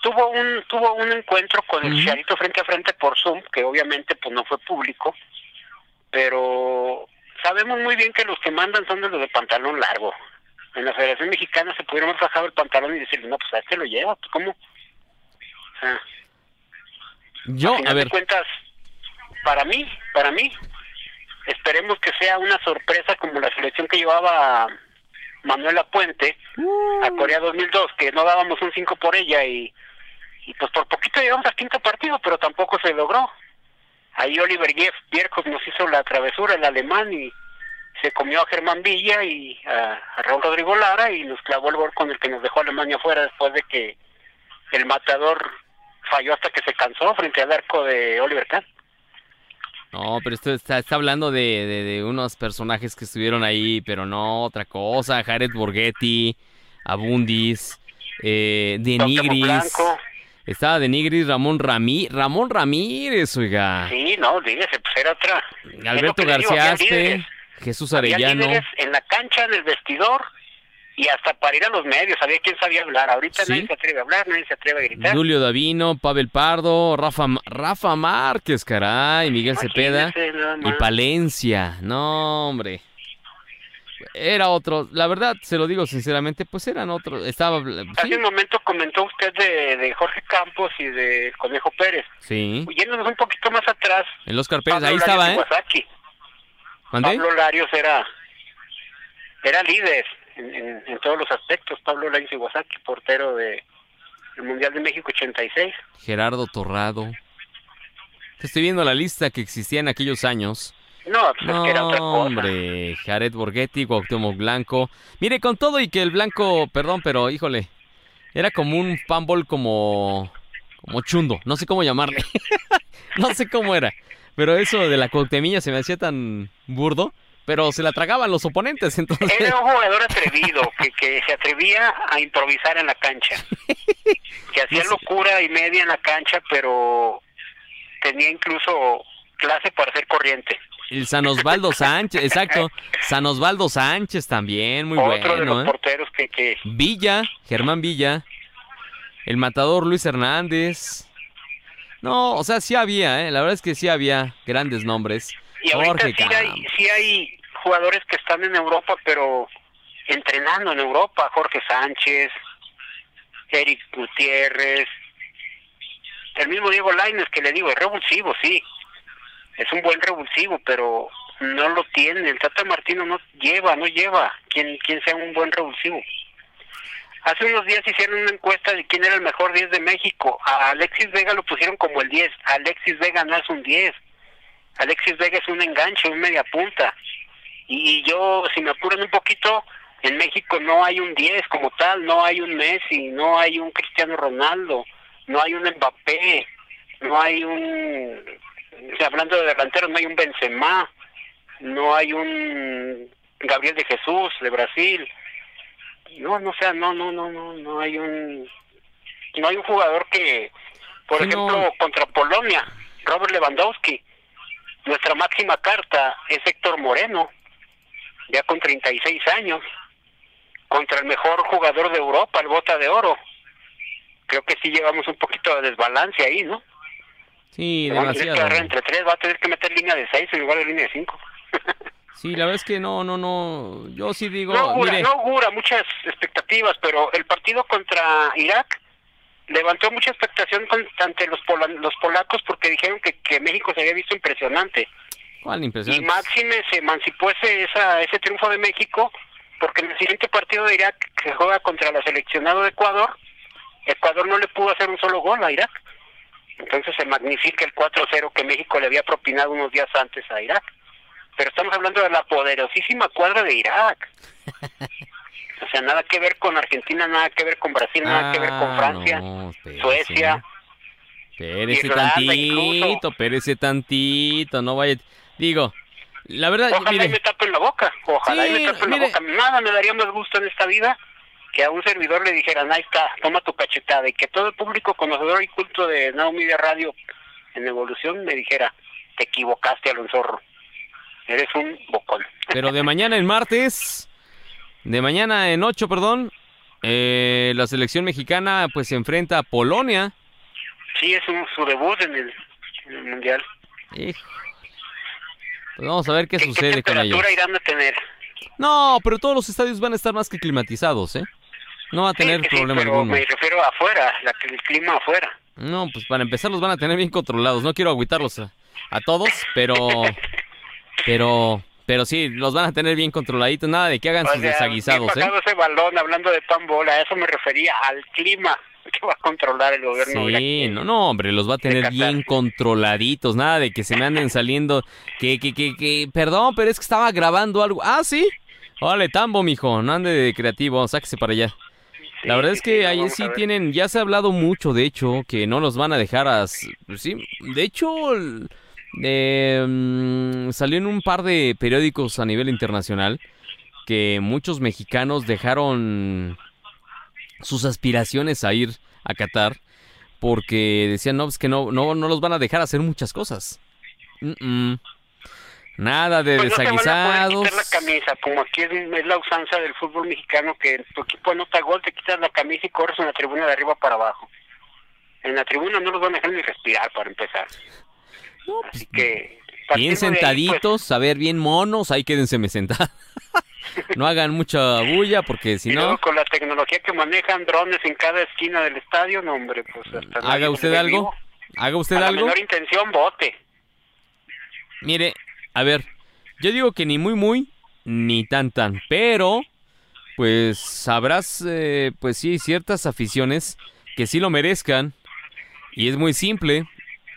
Tuvo un tuvo un encuentro con el. Chicharito frente a frente por Zoom, que obviamente pues no fue público, pero sabemos muy bien que los que mandan son de los de pantalón largo. En la Federación Mexicana se pudieron haber bajado el pantalón y decirle, no, pues a este lo lleva, pues, ¿cómo? O sea, Yo, a final a ver, de cuentas, para mí, para mí, esperemos que sea una sorpresa como la selección que llevaba Manuela Puente a Corea 2002, que no dábamos un 5 por ella y, y pues por poquito llegamos al quinto partido, pero tampoco se logró. Ahí Oliver Bierkos nos hizo la travesura, el alemán, y se comió a Germán Villa y a, a Raúl Rodrigo Lara y nos clavó el gol con el que nos dejó Alemania fuera después de que el matador falló hasta que se cansó frente al arco de Oliver Kahn. No, pero esto está, está hablando de, de- de unos personajes que estuvieron ahí, pero no otra cosa. Jared Borghetti, Abundis, eh, De Cuauhtémoc Nigris. Blanco. Estaba De Nigris, Ramón Ramí, Ramón Ramírez, oiga. Sí, no, dígase, pues era otra. Alberto García había. Aspe, Jesús Había Arellano. líderes en la cancha, en el vestidor y hasta para ir a los medios. Había quien sabía hablar. Ahorita Sí. nadie se atreve a hablar, nadie se atreve a gritar. Julio Davino, Pavel Pardo, Rafa, Rafa Márquez, caray, Miguel Cepeda Imagínese nada y. Palencia. No, hombre. Era otro, la verdad, se lo digo sinceramente, pues eran otros. Estaba. Hace Sí, un momento comentó usted de, de Jorge Campos y de Conejo Pérez. sí. Yéndonos un poquito más atrás, El Oscar Pérez, Pablo ahí Larios estaba, ¿eh? Iwasaki. ¿Mandé? Pablo Larios era, era líder en, en- en todos los aspectos. Pablo Larios Iwasaki, portero de el Mundial de México 86. Gerardo Torrado. Te estoy viendo la lista que existía en aquellos años. No, pues No, que era otra cosa. hombre, Jared Borghetti, Cuauhtémoc Blanco. Mire, con todo y que el Blanco, perdón, pero híjole, era como un fanball como como chundo, no sé cómo llamarle. <laughs> no sé cómo era, pero eso de la Cuauhtemilla se me hacía tan burdo, pero se la tragaban los oponentes, <laughs> entonces Era un jugador atrevido, que, que se atrevía a improvisar en la cancha. Que hacía locura y media en la cancha, pero tenía incluso clase para ser corriente. El San Osvaldo Sánchez, exacto, San Osvaldo Sánchez también, muy Otro de los bueno, ¿eh? porteros que, que Villa, Germán Villa, el matador Luis Hernández. No, o sea, sí había, ¿eh? la verdad es que sí había grandes nombres. Y ahorita Jorge sí hay, sí hay jugadores que están en Europa, pero entrenando en Europa. Jorge Sánchez, Eric Gutiérrez, el mismo Diego Lainez, que le digo, es revulsivo, sí. Es un buen revulsivo, pero no lo tiene. El Tata Martino no lleva, no lleva quien, quien sea un buen revulsivo. Hace unos días hicieron una encuesta de quién era el mejor 10 de México. A Alexis Vega lo pusieron como el 10. Alexis Vega no es un 10. Alexis Vega es un enganche, un media punta. Y yo, si me apuran un poquito, en México no hay un 10 como tal, no hay un Messi, no hay un Cristiano Ronaldo, no hay un Mbappé, no hay un, o sea, hablando de delanteros, no hay un Benzema, no hay un Gabriel de Jesús de Brasil. No, no, o sea, no, no, no, no, no hay un, no hay un jugador que, por Sí, no. ejemplo, contra Polonia, Robert Lewandowski, nuestra máxima carta es Héctor Moreno, ya con 36 años, contra el mejor jugador de Europa, el Bota de Oro. Creo que sí llevamos un poquito de desbalance ahí, ¿no? Sí, Vamos a tener que demasiado. agarrar entre tres, va a tener que meter línea de 6 en lugar de línea de 5. <laughs> Sí, la verdad es que no, no, no. Yo sí digo, No augura, mire, no augura muchas expectativas, pero el partido contra Irak levantó mucha expectación con- ante los, pola- los polacos porque dijeron que, que México se había visto impresionante. ¿cuál Y impresión? Máxime se emancipó ese, esa, ese triunfo de México porque en el siguiente partido de Irak que juega contra la seleccionado de Ecuador, Ecuador no le pudo hacer un solo gol a Irak. Entonces se magnifica el 4-0 que México le había propinado unos días antes a Irak. Pero estamos hablando de la poderosísima cuadra de Irak. <laughs> O sea, nada que ver con Argentina, nada que ver con Brasil, nada que ver con Ah, Francia, no, espérese. Suecia. Espérese Irlanda tantito, incluso. espérese tantito, no vaya. Digo, la verdad, Ojalá y me tapen la boca, ojalá y me tapen mire. la boca. Nada me daría más gusto en esta vida que a un servidor le dijeran, ahí está, toma tu cachetada, y que todo el público conocedor y culto de Now Media Radio en Evolución me dijera, te equivocaste, Alonso. Eres un bocón. pero de mañana en martes, de mañana en 8, perdón, eh, la selección mexicana pues se enfrenta a Polonia. Sí, es un, su debut en el, en el Mundial. Hijo. Pues vamos a ver qué ¿Qué, sucede qué con ellos. temperatura irán a tener? No, pero todos los estadios van a estar más que climatizados, ¿eh? No va a tener Sí, sí, problema pero alguno. me refiero afuera, la, el clima afuera. No, pues para empezar los van a tener bien controlados. No quiero agüitarlos a, a todos, pero, <laughs> pero, pero sí, los van a tener bien controladitos, nada de que hagan O sus sea, desaguisados, ¿eh? ese balón, hablando de pan bola, a eso me refería, al clima <laughs> que va a controlar el gobierno Sí, no, no, hombre, los va a tener bien controladitos, nada de que se me anden saliendo, que, que, que, que, perdón, pero es que estaba grabando algo. Ah, sí. Órale, tambo, mijo, no ande de creativo, sáquese para allá. La verdad es que sí, ahí sí tienen, ya se ha hablado mucho, de hecho, que no los van a dejar a... pues sí, de hecho, eh, salió en un par de periódicos a nivel internacional que muchos mexicanos dejaron sus aspiraciones a ir a Qatar porque decían, no, pues que no, no, no los van a dejar hacer muchas cosas. Mm, mm. Nada de Pues no te van a poder desaguisados. quitar la camisa, como aquí es, es la usanza del fútbol mexicano, que tu equipo anota gol, te quitas la camisa y corres en la tribuna de arriba para abajo. En la tribuna no los van a dejar ni respirar para empezar. No, pues, Así que... bien de ahí, pues, sentaditos, a ver, bien monos, ahí quédense sentados. <laughs> no hagan mucha bulla porque si y no, luego con la tecnología que manejan drones en cada esquina del estadio, no hombre, pues hasta haga usted algo. vivo. Haga usted A la algo. menor intención, vote. Mire, a ver, yo digo que ni muy muy, ni tan tan, pero pues sabrás, eh, pues sí, ciertas aficiones que sí lo merezcan y es muy simple.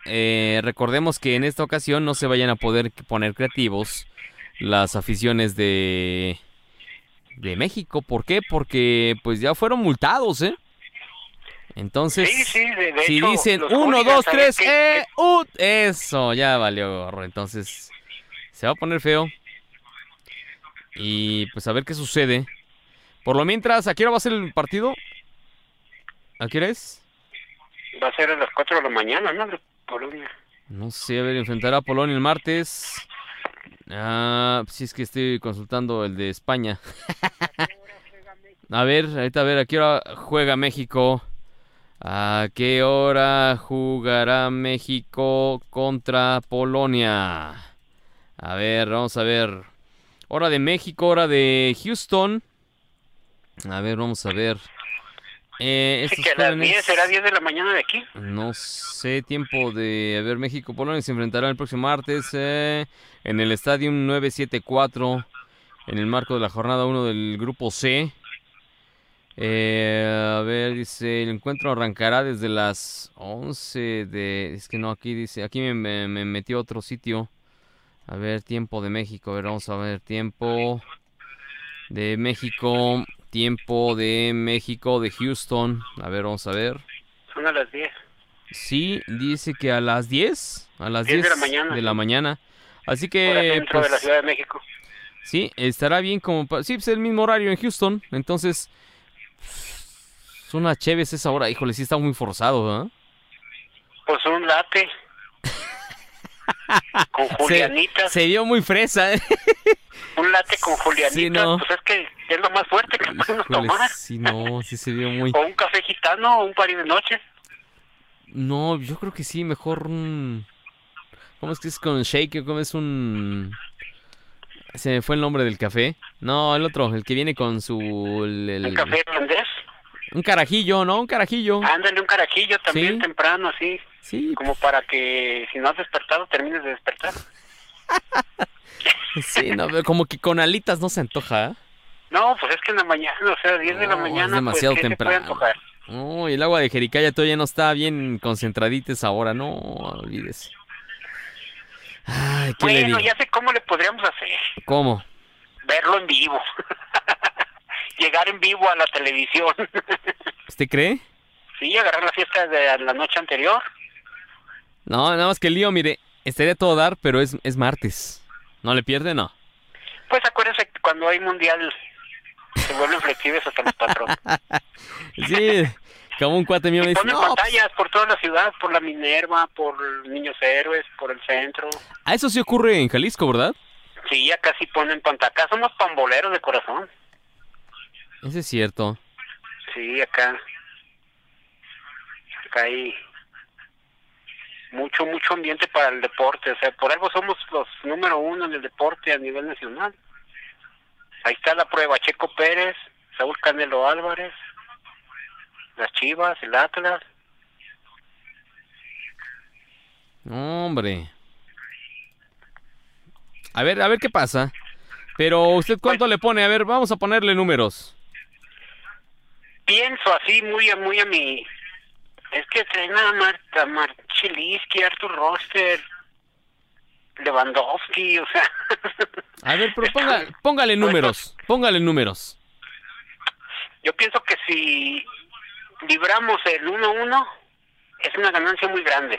Eh, recordemos que en esta ocasión no se vayan a poder poner creativos las aficiones de de México. ¿Por qué? Porque pues ya fueron multados, ¿eh? Entonces, Sí, sí, de, de si hecho, dicen los uno, hooligans, dos, ¿saben tres, qué? eh, ut, eso, ya valió gorro. Entonces, se va a poner feo. Y pues a ver qué sucede. Por lo mientras, ¿a qué hora va a ser el partido? ¿A qué hora es? Va a ser a las 4 de la mañana, ¿no? De Polonia. No sé, a ver, enfrentará a Polonia el martes. Ah, si es que estoy consultando el de España. <laughs> a ver, ahorita a ver, ¿a qué hora juega México? ¿A qué hora jugará México contra Polonia? A ver, vamos a ver. Hora de México, hora de Houston. A ver, vamos a ver. Eh, que a las jóvenes- 10 será 10 de la mañana de aquí. no sé, tiempo de... A ver, México-Polonia se enfrentarán el próximo martes eh, en el Estadio 974 en el marco de la jornada 1 del Grupo C. Eh, a ver, dice, el encuentro arrancará desde las 11 de... Es que no, aquí dice, aquí me, me, me metió otro sitio. A ver, tiempo de México, a ver, vamos a ver, tiempo de México, tiempo de México, de Houston. A ver, vamos a ver. Son a las 10. Sí, dice que a las 10, a las 10 10 de la mañana, de la mañana. Así que, centro de la pues, Ciudad de México. sí, estará bien como... Sí, pues el mismo horario en Houston. Entonces, son unas chéves esa hora. Híjole, sí está muy forzado. Pues un late. <laughs> con <laughs> Se, julianitas. se vio muy fresa, ¿eh? <laughs> Un late con. Sí, no. Pues es que es lo más fuerte que podemos tomar. sí, no, sí se vio muy... O un café gitano o un pari de noche. No, yo creo que sí, mejor un... ¿Cómo es que es con shake? ¿Cómo es un...? Se me fue el nombre del café. No, el otro, el que viene con su... el- el- Un café irlandés. Un carajillo, ¿no? Un carajillo. Ándale un carajillo también Sí. temprano, así. Sí, Como para que si no has despertado, termines de despertar. <laughs> sí, no, como que con alitas no se antoja. ¿eh? No, pues es que en la mañana, o sea, 10 de la No, es mañana, demasiado pues, ¿qué se puede temprano. antojar? No, y el agua de Jericaya todavía no está bien concentradita esa hora, no, olvídese. Ay, ¿qué le Bueno, digo? ya sé cómo le podríamos hacer. ¿Cómo? Verlo en vivo. <laughs> Llegar en vivo a la televisión. <laughs> ¿Usted cree? sí, agarrar la fiesta de la noche anterior. No, nada más que el lío, mire, estaría todo dar, pero es, es martes. ¿No le pierde? No. Pues acuérdense que cuando hay mundial se vuelven flexibles hasta los patrones. <laughs> Sí, como un cuate mío me dice, ponen no, pues, pantallas por toda la ciudad, por la Minerva, por Niños Héroes, por el centro. a eso sí ocurre en Jalisco, ¿verdad? Sí, acá sí ponen pantalla. Acá somos pamboleros de corazón. Ese es cierto. Sí, acá. Acá hay mucho, mucho ambiente para el deporte. O sea, por algo somos los número uno en el deporte a nivel nacional. Ahí está la prueba. Checo Pérez, Saúl Canelo Álvarez, las Chivas, el Atlas. Hombre. A ver, a ver qué pasa. Pero usted cuánto le pone? A ver, vamos a ponerle números. Pienso así muy a, muy a mi... Es que traen a Marta Marchiliski, Arthur Roster, Lewandowski, o sea... A ver, pero <laughs> ponga- póngale números. Póngale números. Yo pienso que si libramos el 1-1, es una ganancia muy grande.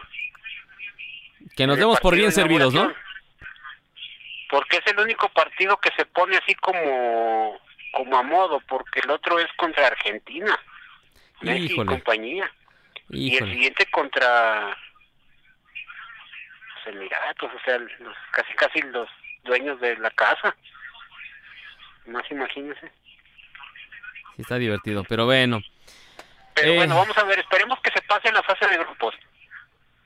Que nos El demos por bien servidos, ¿no? Porque es el único partido que se pone así como, como a modo, porque el otro es contra Argentina. Messi y Híjole. Y el siguiente contra los Emiratos, o sea, los, casi casi los dueños de la casa. Más imagínense. Sí, está divertido, pero bueno. Pero Eh. bueno, vamos a ver, esperemos que se pase en la fase de grupos.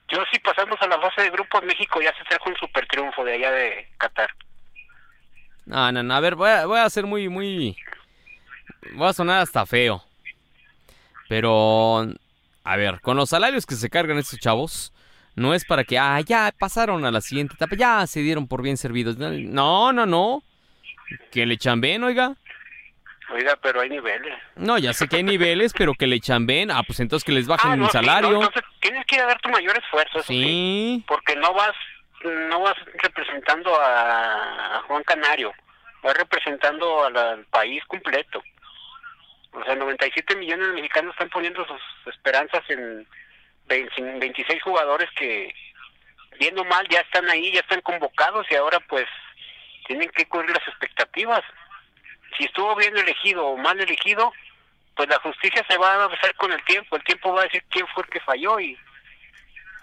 Yo si pasamos a la fase de grupos, México ya se trajo un super triunfo de allá de Qatar. No, no, no. A ver, voy a, voy a ser muy, muy... Voy a sonar hasta feo. Pero... A ver, con los salarios que se cargan estos chavos, no es para que, ah, ya pasaron a la siguiente etapa, ya se dieron por bien servidos. No, no, no. Que le chamben, oiga. Oiga, pero hay niveles. No, ya sé que hay niveles, pero que le chamben. Ah, pues entonces que les bajen Ah, no, el sí, salario. no, entonces tienes que ir a dar tu mayor esfuerzo, eso sí. Sí. Porque no vas, no vas representando a, Juan Canario, vas representando al país completo. O sea, 97 millones de mexicanos están poniendo sus esperanzas en 20 26 jugadores que, bien o mal, ya están ahí, ya están convocados y ahora pues tienen que cubrir las expectativas. Si estuvo bien elegido o mal elegido, pues la justicia se va a hacer con el tiempo. El tiempo va a decir quién fue el que falló y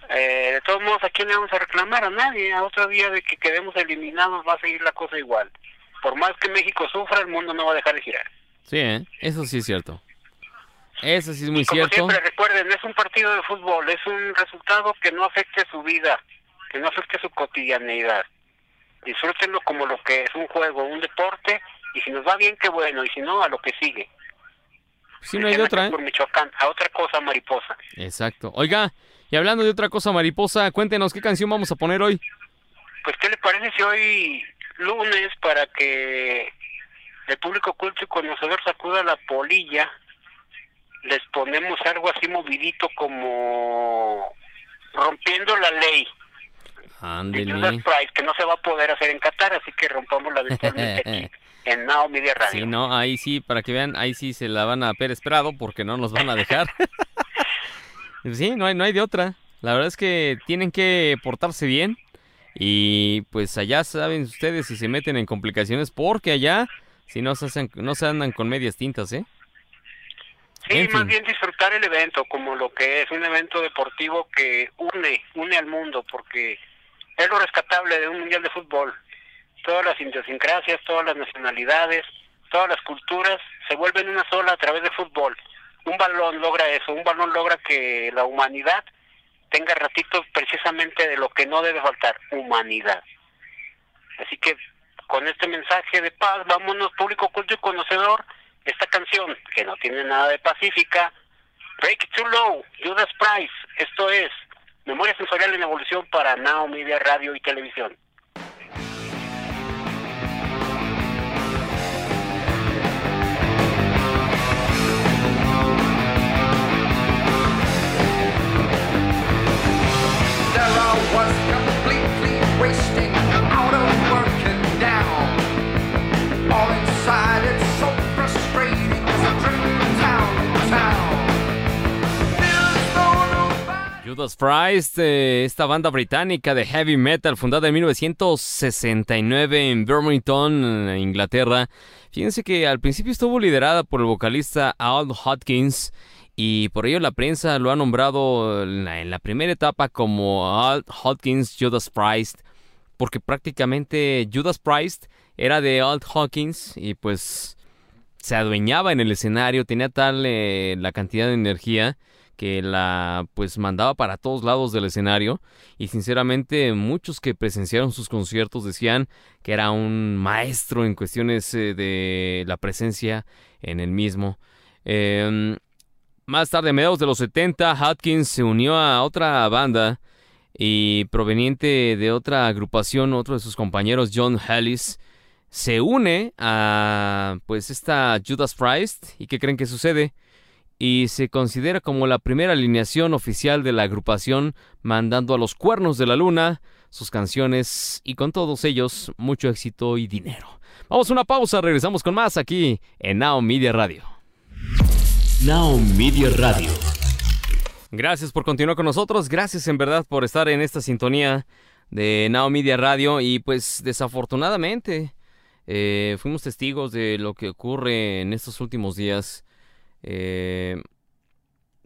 eh, de todos modos, ¿a quién le vamos a reclamar? A nadie. A otro día de que quedemos eliminados va a seguir la cosa igual. Por más que México sufra, el mundo no va a dejar de girar. Sí, ¿eh? eso sí es cierto. Eso sí es muy Como cierto. siempre, recuerden, es un partido de fútbol, es un resultado que no afecte su vida, que no afecte su cotidianeidad. Disfrútenlo como lo que es un juego, un deporte, y si nos va bien, qué bueno, y si no, a lo que sigue. Sí, no hay de otra, ¿eh? Por Michoacán, a otra cosa, mariposa. Exacto. Oiga, y hablando de otra cosa, mariposa, cuéntenos qué canción vamos a poner hoy. Pues, ¿qué le parece si hoy lunes, para que el público culto y conocedor sacuda la polilla, les ponemos algo así movidito como rompiendo la ley de Judas Ándele. Price, que no se va a poder hacer en Qatar, así que rompamos la virtualmente aquí <laughs> en Now Media Radio. Sí, no, ahí sí, para que vean, ahí sí se la van a per esperado porque no nos van a dejar. <laughs> sí, no hay, no hay de otra. La verdad es que tienen que portarse bien y pues allá saben ustedes si se meten en complicaciones porque allá si no se hacen, no se andan con medias tintas, ¿eh? Sí, En más fin. bien disfrutar el evento como lo que es un evento deportivo que une, une al mundo, porque es lo rescatable de un mundial de fútbol. Todas las idiosincrasias, todas las nacionalidades, todas las culturas se vuelven una sola a través de fútbol. Un balón logra eso, un balón logra que la humanidad tenga ratitos precisamente de lo que no debe faltar, humanidad. Así que con este mensaje de paz, vámonos público culto y conocedor, esta canción que no tiene nada de pacífica, Break It Too Low, Judas Price, esto es Memoria Sensorial en Evolución para Now Media Radio y Televisión. Judas Priest, eh, esta banda británica de heavy metal fundada en 1969 en Birmingham, eh, Inglaterra. Fíjense que al principio estuvo liderada por el vocalista Al Hodkins y por ello la prensa lo ha nombrado en la, en la primera etapa como Al Hodkins Judas Priest porque prácticamente Judas Priest era de Al Hawkins y pues se adueñaba en el escenario, tenía tal eh, la cantidad de energía que la pues mandaba para todos lados del escenario y sinceramente muchos que presenciaron sus conciertos decían que era un maestro en cuestiones eh, de la presencia en el mismo. Em, más tarde, a mediados de los 70, Hopkins se unió a otra banda y proveniente de otra agrupación, otro de sus compañeros, John Hallis, se une a pues esta Judas Priest y ¿qué creen que sucede? Y se considera como la primera alineación oficial de la agrupación mandando a los cuernos de la luna sus canciones y con todos ellos mucho éxito y dinero. Vamos a una pausa, regresamos con más aquí en Now Media Radio. Now Media Radio. Gracias por continuar con nosotros, gracias en verdad por estar en esta sintonía de Now Media Radio y pues desafortunadamente eh, fuimos testigos de lo que ocurre en estos últimos días. Eh,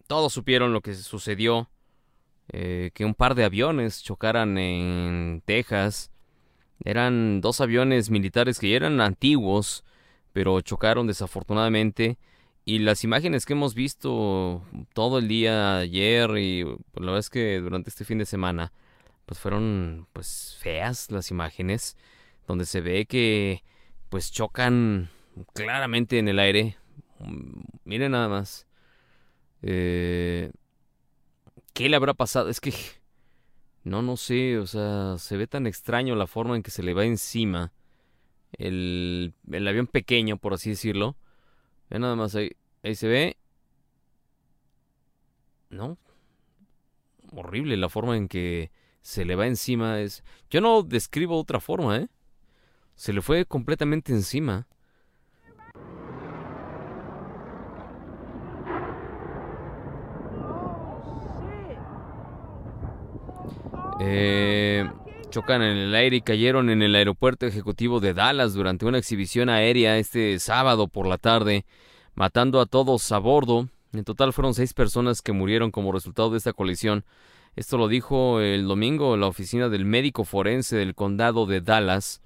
todos supieron lo que sucedió, eh, que un par de aviones chocaran en Texas. Eran dos aviones militares que ya eran antiguos, pero chocaron desafortunadamente. Y las imágenes que hemos visto todo el día ayer y pues, la verdad es que durante este fin de semana, pues fueron pues feas las imágenes, donde se ve que pues chocan claramente en el aire. Miren nada más. Eh, ¿Qué le habrá pasado? Es que no, no sé, o sea, se ve tan extraño la forma en que se le va encima el, el avión pequeño, por así decirlo. Ve nada más ahí, ahí se ve. No. Horrible la forma en que se le va encima. Es... Yo no describo otra forma, ¿eh? Se le fue completamente encima. Eh, chocan en el aire y cayeron en el aeropuerto ejecutivo de Dallas durante una exhibición aérea este sábado por la tarde, matando a todos a bordo. En total fueron seis personas que murieron como resultado de esta colisión. Esto lo dijo el domingo la oficina del médico forense del condado de Dallas.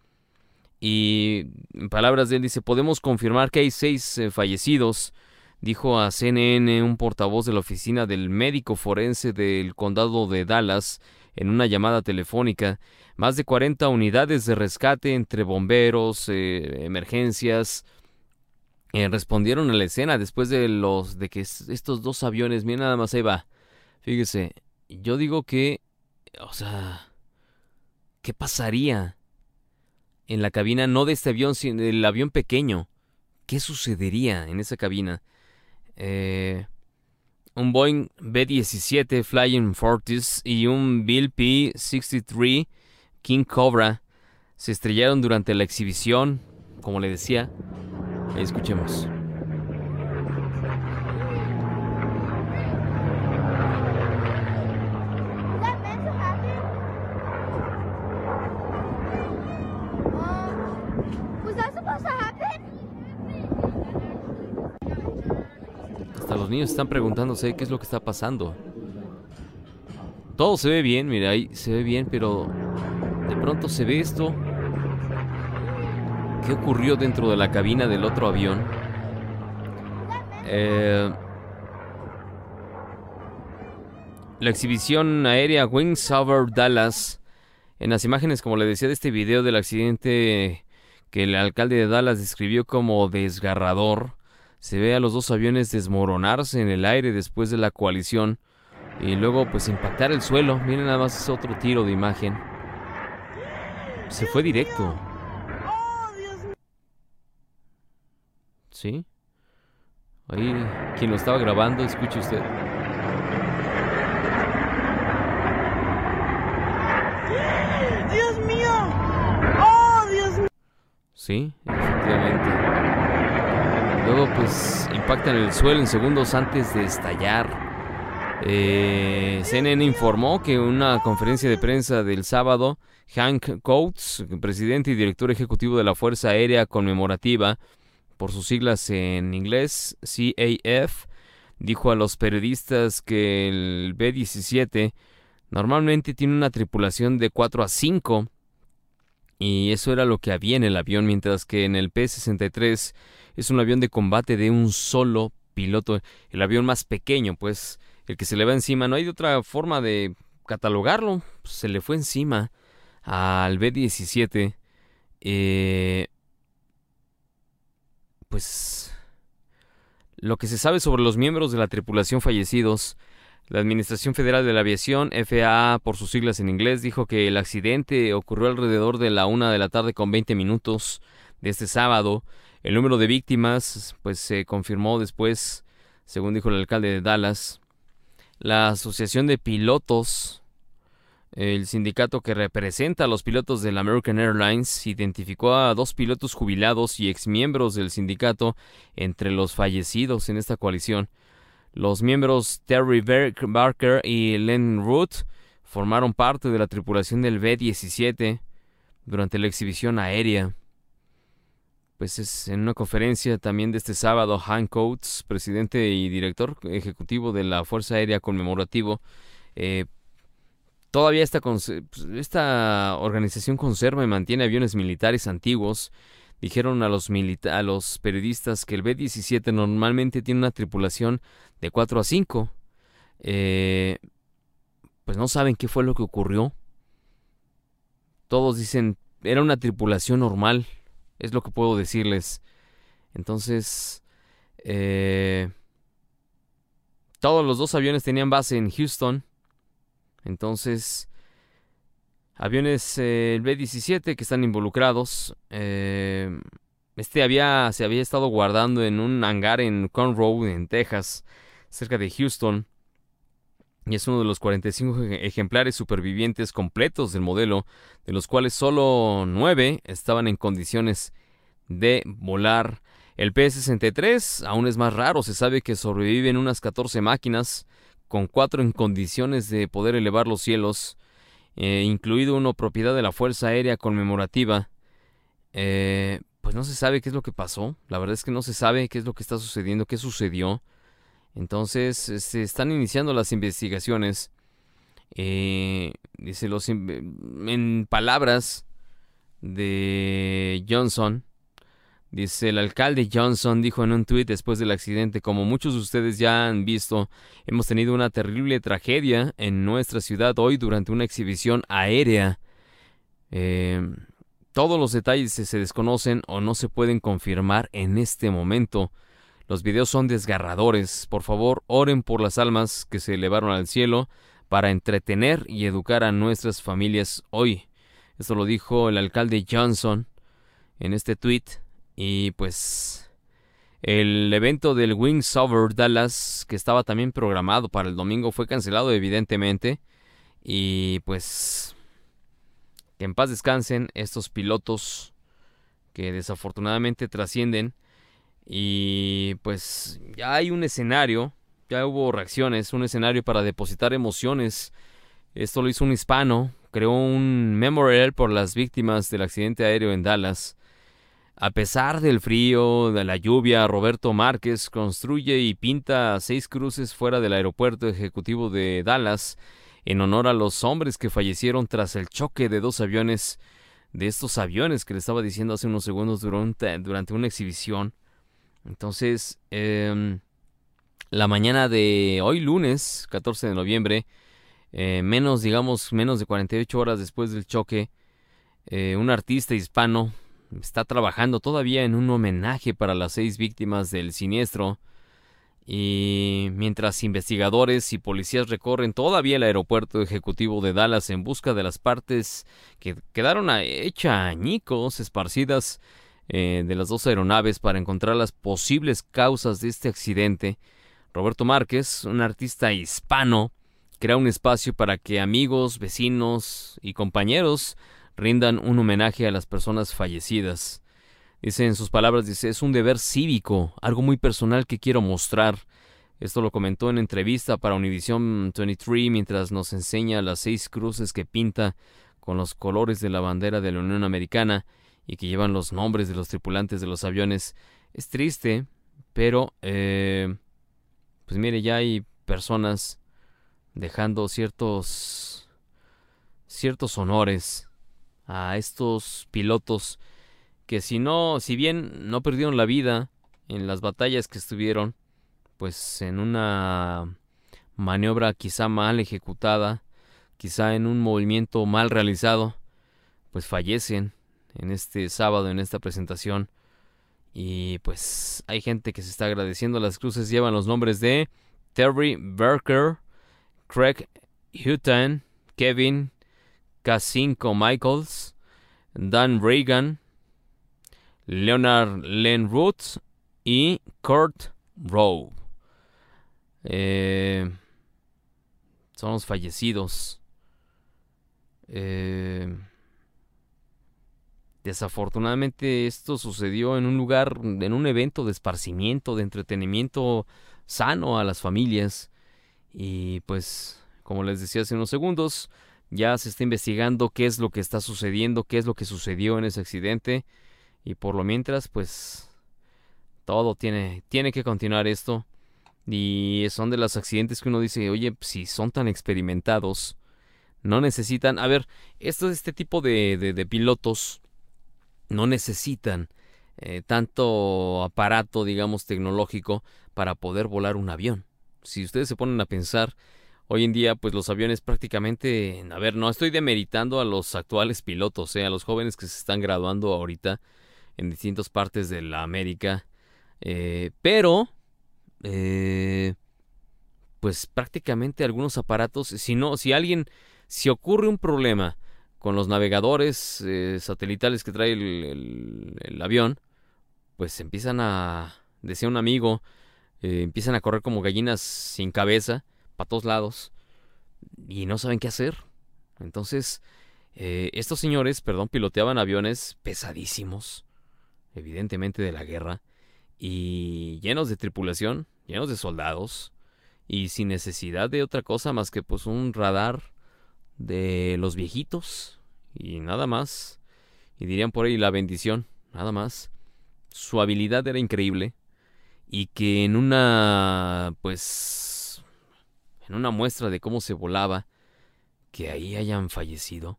Y en palabras de él dice, podemos confirmar que hay seis eh, fallecidos, dijo a CNN un portavoz de la oficina del médico forense del condado de Dallas en una llamada telefónica. Más de 40 unidades de rescate entre bomberos, eh, emergencias, eh, respondieron a la escena después de los de que es- estos dos aviones, miren nada más ahí va. Fíjese, yo digo que, o sea, ¿qué pasaría en la cabina no de este avión, sino del avión pequeño? ¿Qué sucedería en esa cabina? Eh, un Boeing B-17 Flying Fortis y un Bill P-63 King Cobra se estrellaron durante la exhibición, como le decía. Escuchemos. Los niños están preguntándose qué es lo que está pasando. Todo se ve bien, mira, ahí se ve bien, pero de pronto se ve esto. ¿Qué ocurrió dentro de la cabina del otro avión? Eh, la exhibición aérea Wings Over Dallas. En las imágenes, como le decía, de este video del accidente que el alcalde de Dallas describió como desgarrador, se ve a los dos aviones desmoronarse en el aire después de la coalición y luego pues impactar el suelo. Miren nada más es otro tiro de imagen. Se fue directo. ¿Sí? Ahí quien lo estaba grabando, escuche usted. Dios mío. Oh, Dios mío. Sí, efectivamente. Luego pues impactan el suelo en segundos antes de estallar. Eh, CNN informó que en una conferencia de prensa del sábado, Hank Coates, presidente y director ejecutivo de la Fuerza Aérea Conmemorativa, por sus siglas en inglés, CAF, dijo a los periodistas que el B-17 normalmente tiene una tripulación de 4 a 5 y eso era lo que había en el avión, mientras que en el P-63 es un avión de combate de un solo piloto, el avión más pequeño, pues el que se le va encima, no hay otra forma de catalogarlo, se le fue encima al B-17. Eh, pues lo que se sabe sobre los miembros de la tripulación fallecidos, La Administración Federal de la Aviación, FAA por sus siglas en inglés, dijo que el accidente ocurrió alrededor de la una de la tarde con 20 minutos de este sábado. El número de víctimas, pues se confirmó después, según dijo el alcalde de Dallas. La Asociación de Pilotos, el sindicato que representa a los pilotos del American Airlines, identificó a dos pilotos jubilados y exmiembros del sindicato entre los fallecidos en esta coalición. Los miembros Terry Barker y Len Root formaron parte de la tripulación del B-17 durante la exhibición aérea. Pues es en una conferencia también de este sábado, Hank Coates, presidente y director ejecutivo de la Fuerza Aérea Conmemorativo, eh, todavía esta, organización conserva y mantiene aviones militares antiguos dijeron a los, a los periodistas que el B-17 normalmente tiene una tripulación de 4 a 5. Eh, pues no saben qué fue lo que ocurrió. Todos dicen, era una tripulación normal, es lo que puedo decirles. Entonces, eh, todos los dos aviones tenían base en Houston. Entonces, aviones eh, el B-17 que están involucrados. Eh, este había, se había estado guardando en un hangar en Conroe, en Texas, cerca de Houston. Y es uno de los 45 ejemplares supervivientes completos del modelo, de los cuales solo 9 estaban en condiciones de volar. El P-63 aún es más raro, se sabe que sobreviven unas 14 máquinas, con 4 en condiciones de poder elevar los cielos eh, incluido uno propiedad de la Fuerza Aérea Conmemorativa. Eh, pues no se sabe qué es lo que pasó. La verdad es que no se sabe qué es lo que está sucediendo, qué sucedió. Entonces se están iniciando las investigaciones. Eh, dice los en palabras de Johnson, Dice el alcalde Johnson dijo en un tuit después del accidente, como muchos de ustedes ya han visto, hemos tenido una terrible tragedia en nuestra ciudad hoy durante una exhibición aérea. Eh, todos los detalles se desconocen o no se pueden confirmar en este momento. Los videos son desgarradores. Por favor, oren por las almas que se elevaron al cielo para entretener y educar a nuestras familias hoy. Esto lo dijo el alcalde Johnson en este tuit y pues el evento del Wings Over Dallas, que estaba también programado para el domingo, fue cancelado evidentemente. Y pues que en paz descansen estos pilotos que desafortunadamente trascienden. Y pues ya hay un escenario, ya hubo reacciones, un escenario para depositar emociones. Esto lo hizo un hispano, creó un memorial por las víctimas del accidente aéreo en Dallas. A pesar del frío, de la lluvia, Roberto Márquez construye y pinta seis cruces fuera del aeropuerto ejecutivo de Dallas en honor a los hombres que fallecieron tras el choque de dos aviones, de estos aviones que le estaba diciendo hace unos segundos durante, durante una exhibición. Entonces, em, la mañana de hoy lunes, 14 de noviembre, eh, menos, digamos, menos de 48 horas después del choque, eh, un artista hispano está trabajando todavía en un homenaje para las seis víctimas del siniestro. Y mientras investigadores y policías recorren todavía el aeropuerto ejecutivo de Dallas en busca de las partes que quedaron hechas añicos esparcidas eh, de las dos aeronaves para encontrar las posibles causas de este accidente, Roberto Márquez, un artista hispano, crea un espacio para que amigos, vecinos y compañeros rindan un homenaje a las personas fallecidas. Dice en sus palabras, dice, es un deber cívico, algo muy personal que quiero mostrar. Esto lo comentó en entrevista para Univision 23 mientras nos enseña las seis cruces que pinta con los colores de la bandera de la Unión Americana y que llevan los nombres de los tripulantes de los aviones. Es triste, pero eh, pues mire, ya hay personas dejando ciertos ciertos honores a estos pilotos que si no, si bien no perdieron la vida en las batallas que estuvieron, pues en una maniobra quizá mal ejecutada, quizá en un movimiento mal realizado, pues fallecen en este sábado, en esta presentación. Y pues hay gente que se está agradeciendo. Las cruces llevan los nombres de Terry Barker, Craig Hutton, Kevin K5 Michaels, Dan Reagan, Leonard Len Roots y Kurt Rowe. Eh, son los fallecidos. Eh, desafortunadamente esto sucedió en un lugar, en un evento de esparcimiento, de entretenimiento sano a las familias. Y pues, como les decía hace unos segundos, ya se está investigando qué es lo que está sucediendo, qué es lo que sucedió en ese accidente. Y por lo mientras, pues, todo tiene, tiene que continuar esto. Y son de los accidentes que uno dice, oye, si son tan experimentados, no necesitan... A ver, esto, este tipo de, de, de pilotos no necesitan eh, tanto aparato, digamos, tecnológico para poder volar un avión. Si ustedes se ponen a pensar, hoy en día, pues los aviones prácticamente... A ver, no estoy demeritando a los actuales pilotos, eh, a los jóvenes que se están graduando ahorita en distintas partes de la América. Eh, pero eh, pues prácticamente algunos aparatos, si no, si alguien, si ocurre un problema con los navegadores eh, satelitales que trae el, avión, pues empiezan a, decía un amigo, eh, empiezan a correr como gallinas sin cabeza, para todos lados, y no saben qué hacer. Entonces, eh, estos señores, perdón, piloteaban aviones pesadísimos, evidentemente de la guerra, y llenos de tripulación, llenos de soldados y sin necesidad de otra cosa más que pues un radar de los viejitos y nada más. Y dirían por ahí la bendición, nada más. Su habilidad era increíble y que en una pues en una muestra de cómo se volaba que ahí hayan fallecido.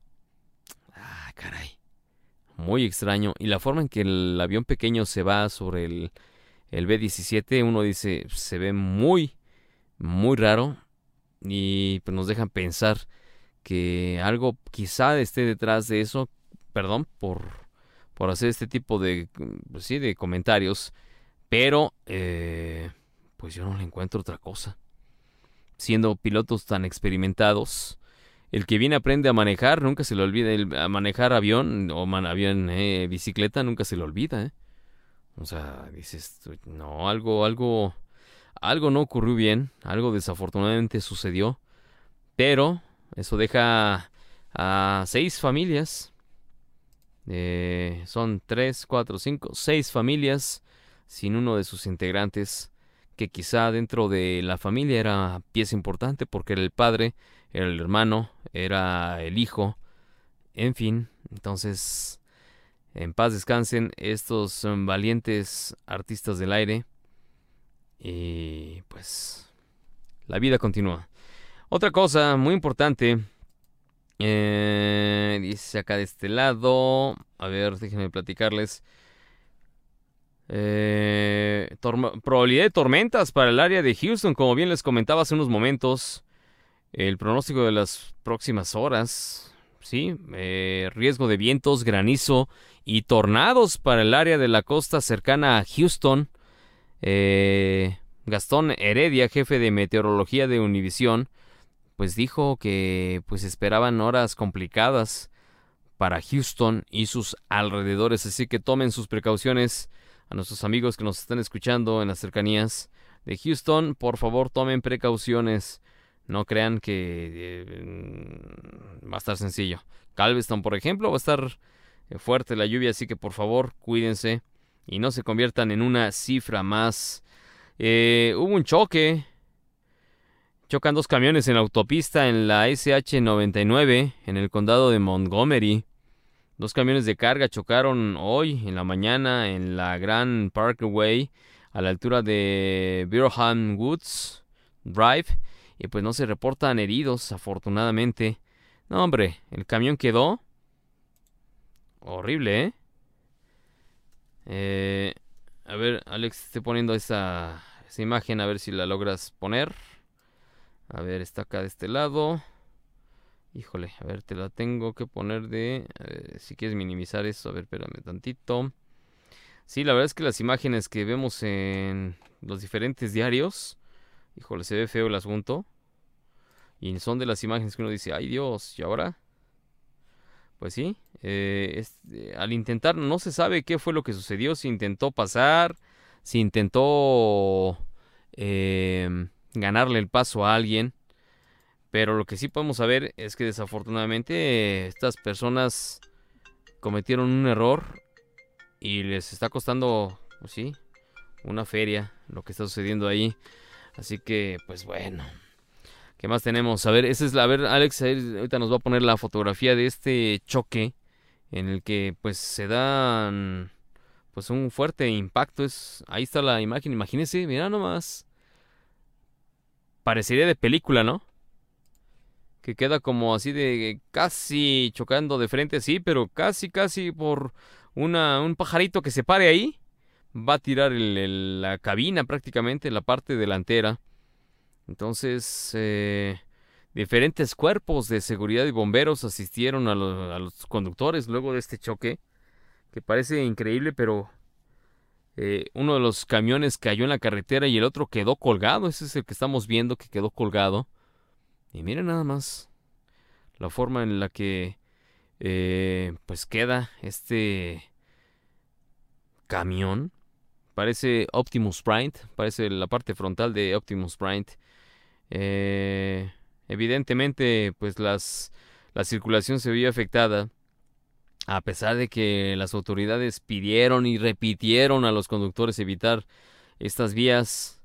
Ah, caray. Muy extraño y la forma en que el avión pequeño se va sobre el el B-17 uno dice se ve muy, muy raro y pues nos dejan pensar que algo quizá esté detrás de eso, perdón por, por hacer este tipo de, pues sí, de comentarios, pero eh, pues yo no le encuentro otra cosa. Siendo pilotos tan experimentados, el que viene aprende a manejar, nunca se le olvida, a manejar avión o man, avión, eh, bicicleta, nunca se le olvida, ¿eh? O sea, dices, no, algo, algo, algo no ocurrió bien, algo desafortunadamente sucedió, pero eso deja a seis familias, eh, son tres, cuatro, cinco, seis familias sin uno de sus integrantes, que quizá dentro de la familia era pieza importante porque era el padre, era el hermano, era el hijo, en fin, entonces en paz descansen estos son valientes artistas del aire. Y pues la vida continúa. Otra cosa muy importante. Eh, dice acá de este lado. A ver, déjenme platicarles. Eh, probabilidad de tormentas para el área de Houston, como bien les comentaba hace unos momentos. El pronóstico de las próximas horas. Sí, eh, riesgo de vientos, granizo y tornados para el área de la costa cercana a Houston. Eh, Gastón Heredia, jefe de meteorología de Univisión, pues dijo que pues esperaban horas complicadas para Houston y sus alrededores, así que tomen sus precauciones a nuestros amigos que nos están escuchando en las cercanías de Houston, por favor tomen precauciones, no crean que eh, va a estar sencillo. Galveston, por ejemplo, va a estar fuerte la lluvia, así que por favor cuídense y no se conviertan en una cifra más. Eh, hubo un choque. Chocan dos camiones en la autopista en la SH-99 en el condado de Montgomery. Dos camiones de carga chocaron hoy en la mañana en la Grand Parkway a la altura de Birham Woods Drive y pues no se reportan heridos afortunadamente. No hombre, el camión quedó Horrible, ¿eh? ¿eh? A ver, Alex, estoy poniendo esa, esa imagen, a ver si la logras poner. A ver, está acá de este lado. Híjole, a ver, te la tengo que poner de... si quieres minimizar eso, a ver, espérame tantito. Sí, la verdad es que las imágenes que vemos en los diferentes diarios... Híjole, se ve feo el asunto. Y son de las imágenes que uno dice, ay Dios, ¿y ahora? Pues sí, eh, eh, al intentar no se sabe qué fue lo que sucedió, si intentó pasar, si intentó eh, ganarle el paso a alguien, pero lo que sí podemos saber es que desafortunadamente eh, estas personas cometieron un error y les está costando, pues sí, una feria lo que está sucediendo ahí. Así que, pues bueno. ¿Qué más tenemos? A ver, esa es la, a ver, Alex, ahorita nos va a poner la fotografía de este choque en el que pues se dan pues un fuerte impacto. Es, ahí está la imagen, imagínense, mira nomás. Parecería de película, ¿no? Que queda como así de casi chocando de frente, sí, pero casi, casi por una, un pajarito que se pare ahí. Va a tirar la cabina prácticamente, la parte delantera. Entonces, eh, diferentes cuerpos de seguridad y bomberos asistieron a los conductores luego de este choque, que parece increíble, pero eh, uno de los camiones cayó en la carretera y el otro quedó colgado. Ese es el que estamos viendo que quedó colgado. Y miren nada más la forma en la que eh, pues queda este camión. Parece Optimus Prime, parece la parte frontal de Optimus Prime. Eh, evidentemente, pues las, la circulación se vio afectada, a pesar de que las autoridades pidieron y repitieron a los conductores evitar estas vías,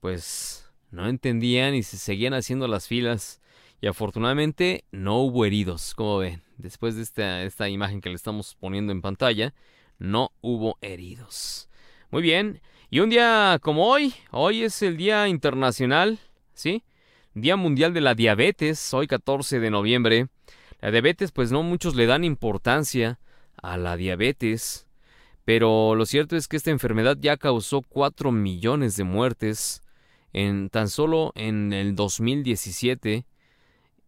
pues no entendían y se seguían haciendo las filas. Y afortunadamente no hubo heridos, como ven. Después de esta, esta imagen que le estamos poniendo en pantalla, no hubo heridos. Muy bien. Y un día como hoy, hoy es el Día Internacional, ¿sí? Día Mundial de la Diabetes, hoy 14 de noviembre. La diabetes, pues no muchos le dan importancia a la diabetes, pero lo cierto es que esta enfermedad ya causó 4 millones de muertes en tan solo en el 2017.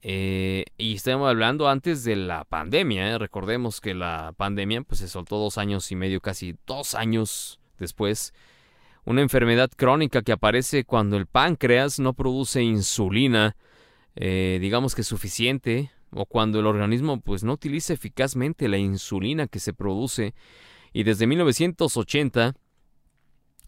eh, y estamos hablando antes de la pandemia. ¿eh? Recordemos que la pandemia pues, se soltó dos años y medio, casi dos años después. Una enfermedad crónica que aparece cuando el páncreas no produce insulina, eh, digamos que suficiente, o cuando el organismo pues no utiliza eficazmente la insulina que se produce. Y desde 1980,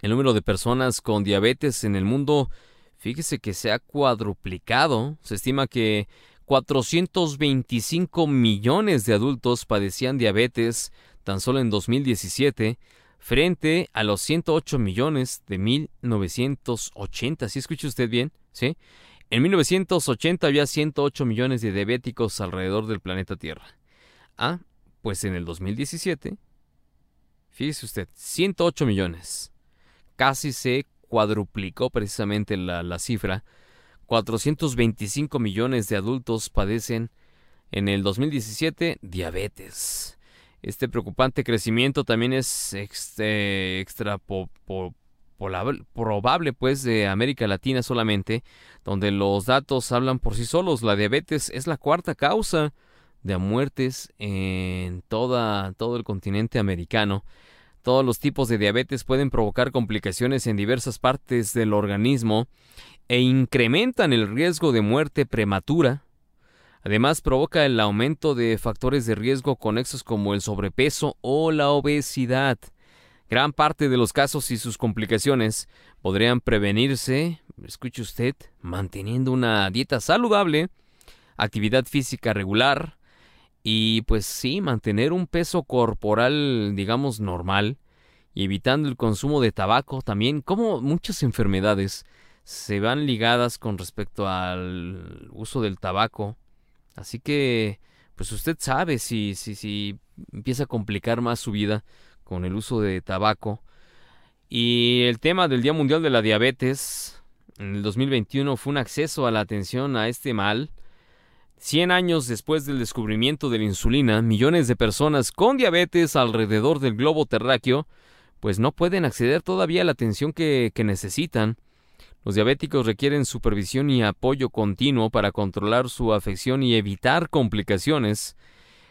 el número de personas con diabetes en el mundo, fíjese que se ha cuadruplicado. Se estima que 425 millones de adultos padecían diabetes tan solo en 2017 frente a los 108 millones de 1980. ¿Sí escucha usted bien? ¿Sí? En 1980 había 108 millones de diabéticos alrededor del planeta Tierra. Ah, pues en el 2017, fíjese usted, 108 millones. Casi se cuadruplicó precisamente la, la cifra. 425 millones de adultos padecen en el 2017 diabetes. Este preocupante crecimiento también es extra po- polable- probable pues de América Latina solamente, donde los datos hablan por sí solos. La diabetes es la cuarta causa de muertes en toda, todo el continente americano. Todos los tipos de diabetes pueden provocar complicaciones en diversas partes del organismo e incrementan el riesgo de muerte prematura. Además, provoca el aumento de factores de riesgo conexos como el sobrepeso o la obesidad. Gran parte de los casos y sus complicaciones podrían prevenirse, escuche usted, manteniendo una dieta saludable, actividad física regular y pues sí, mantener un peso corporal, digamos, normal y evitando el consumo de tabaco también, como muchas enfermedades se van ligadas con respecto al uso del tabaco. Así que, pues usted sabe si, si, si empieza a complicar más su vida con el uso de tabaco. Y el tema del Día Mundial de la Diabetes en el 2021 fue un acceso a la atención a este mal. 100 años después del descubrimiento de la insulina, millones de personas con diabetes alrededor del globo terráqueo pues no pueden acceder todavía a la atención que, que necesitan. Los diabéticos requieren supervisión y apoyo continuo para controlar su afección y evitar complicaciones.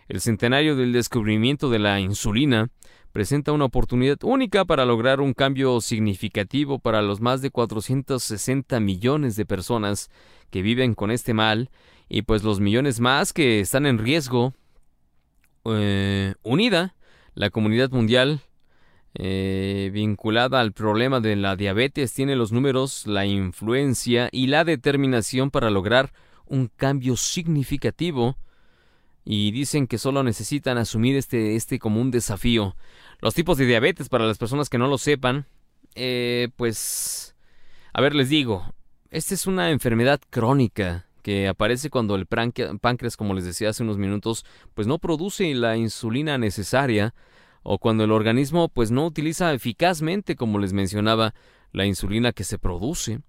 El centenario del descubrimiento de la insulina presenta una oportunidad única para lograr un cambio significativo para los más de 460 millones de personas que viven con este mal y pues los millones más que están en riesgo. Eh, unida la comunidad mundial eh, vinculada al problema de la diabetes tiene los números, la influencia y la determinación para lograr un cambio significativo y dicen que solo necesitan asumir este, este como un desafío. Los tipos de diabetes, para las personas que no lo sepan, eh, pues, a ver, les digo, esta es una enfermedad crónica que aparece cuando el páncreas, como les decía hace unos minutos, pues no produce la insulina necesaria o cuando el organismo pues no utiliza eficazmente, como les mencionaba, la insulina que se produce.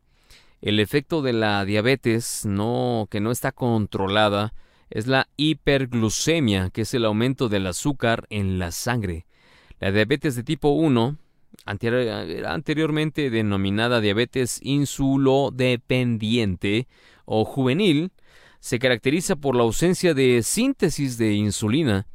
El efecto de la diabetes no que no está controlada es la hiperglucemia, que es el aumento del azúcar en la sangre. La diabetes de tipo 1, anterior- era anteriormente denominada diabetes insulodependiente o juvenil, se caracteriza por la ausencia de síntesis de insulina.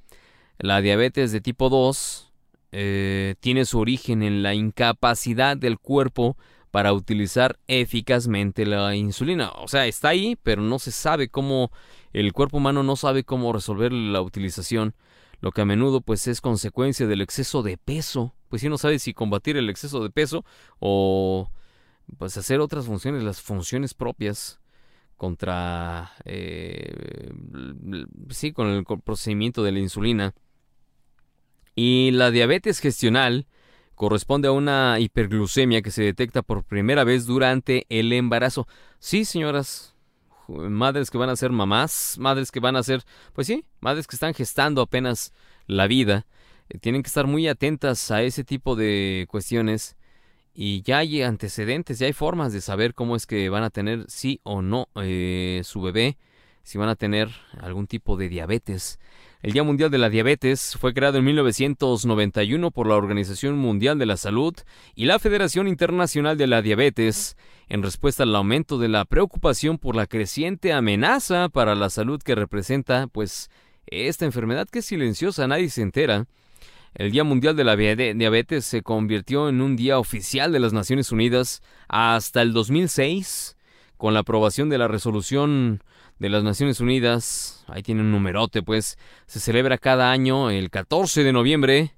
La diabetes de tipo 2 eh, tiene su origen en la incapacidad del cuerpo para utilizar eficazmente la insulina. O sea, está ahí, pero no se sabe cómo, el cuerpo humano no sabe cómo resolver la utilización, lo que a menudo pues es consecuencia del exceso de peso. Pues si no sabe si combatir el exceso de peso o pues hacer otras funciones, las funciones propias contra, eh, sí, con el procedimiento de la insulina. Y la diabetes gestional corresponde a una hiperglucemia que se detecta por primera vez durante el embarazo. Sí, señoras, madres que van a ser mamás, madres que van a ser, pues sí, madres que están gestando apenas la vida, eh, tienen que estar muy atentas a ese tipo de cuestiones y ya hay antecedentes, ya hay formas de saber cómo es que van a tener sí o no eh, su bebé, si van a tener algún tipo de diabetes. El Día Mundial de la Diabetes fue creado en 1991 por la Organización Mundial de la Salud y la Federación Internacional de la Diabetes en respuesta al aumento de la preocupación por la creciente amenaza para la salud que representa pues esta enfermedad que es silenciosa, nadie se entera. El Día Mundial de la Diabetes se convirtió en un día oficial de las Naciones Unidas hasta el 2006 con la aprobación de la resolución de las Naciones Unidas, ahí tiene un numerote, pues, se celebra cada año el 14 de noviembre,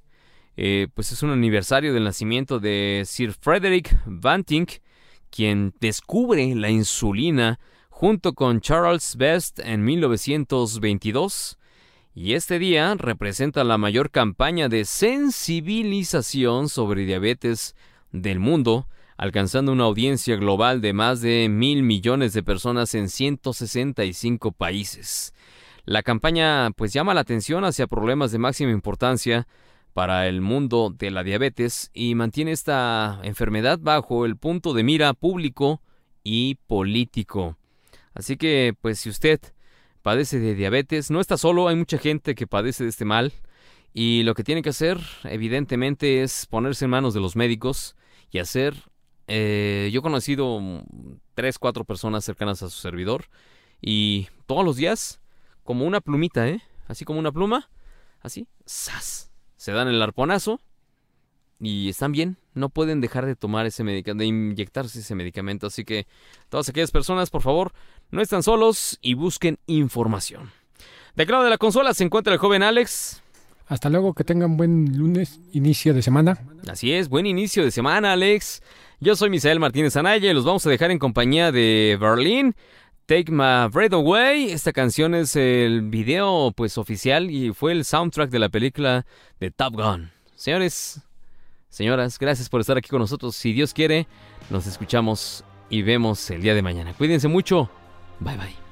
eh, pues es un aniversario del nacimiento de Sir Frederick Banting, quien descubre la insulina junto con Charles Best en 1922. Y este día representa la mayor campaña de sensibilización sobre diabetes del mundo, alcanzando una audiencia global de más de mil millones de personas en 165 países. La campaña pues llama la atención hacia problemas de máxima importancia para el mundo de la diabetes y mantiene esta enfermedad bajo el punto de mira público y político. Así que pues si usted padece de diabetes, no está solo, hay mucha gente que padece de este mal y lo que tiene que hacer evidentemente es ponerse en manos de los médicos y hacer eh, yo he conocido mm, tres, cuatro personas cercanas a su servidor y todos los días, como una plumita, ¿eh? Así como una pluma, así, ¡zas! Se dan el arponazo y están bien, no pueden dejar de tomar ese medicamento, de inyectarse ese medicamento. Así que todas aquellas personas, por favor, no están solos y busquen información. De lado de la consola se encuentra el joven Alex. Hasta luego, que tengan buen lunes, inicio de semana. Así es, buen inicio de semana, Alex. Yo soy Misael Martínez Anaya y los vamos a dejar en compañía de Berlin. Take My Breath Away. Esta canción es el video pues oficial y fue el soundtrack de la película de Top Gun. Señores, señoras, gracias por estar aquí con nosotros. Si Dios quiere, nos escuchamos y vemos el día de mañana. Cuídense mucho. Bye bye.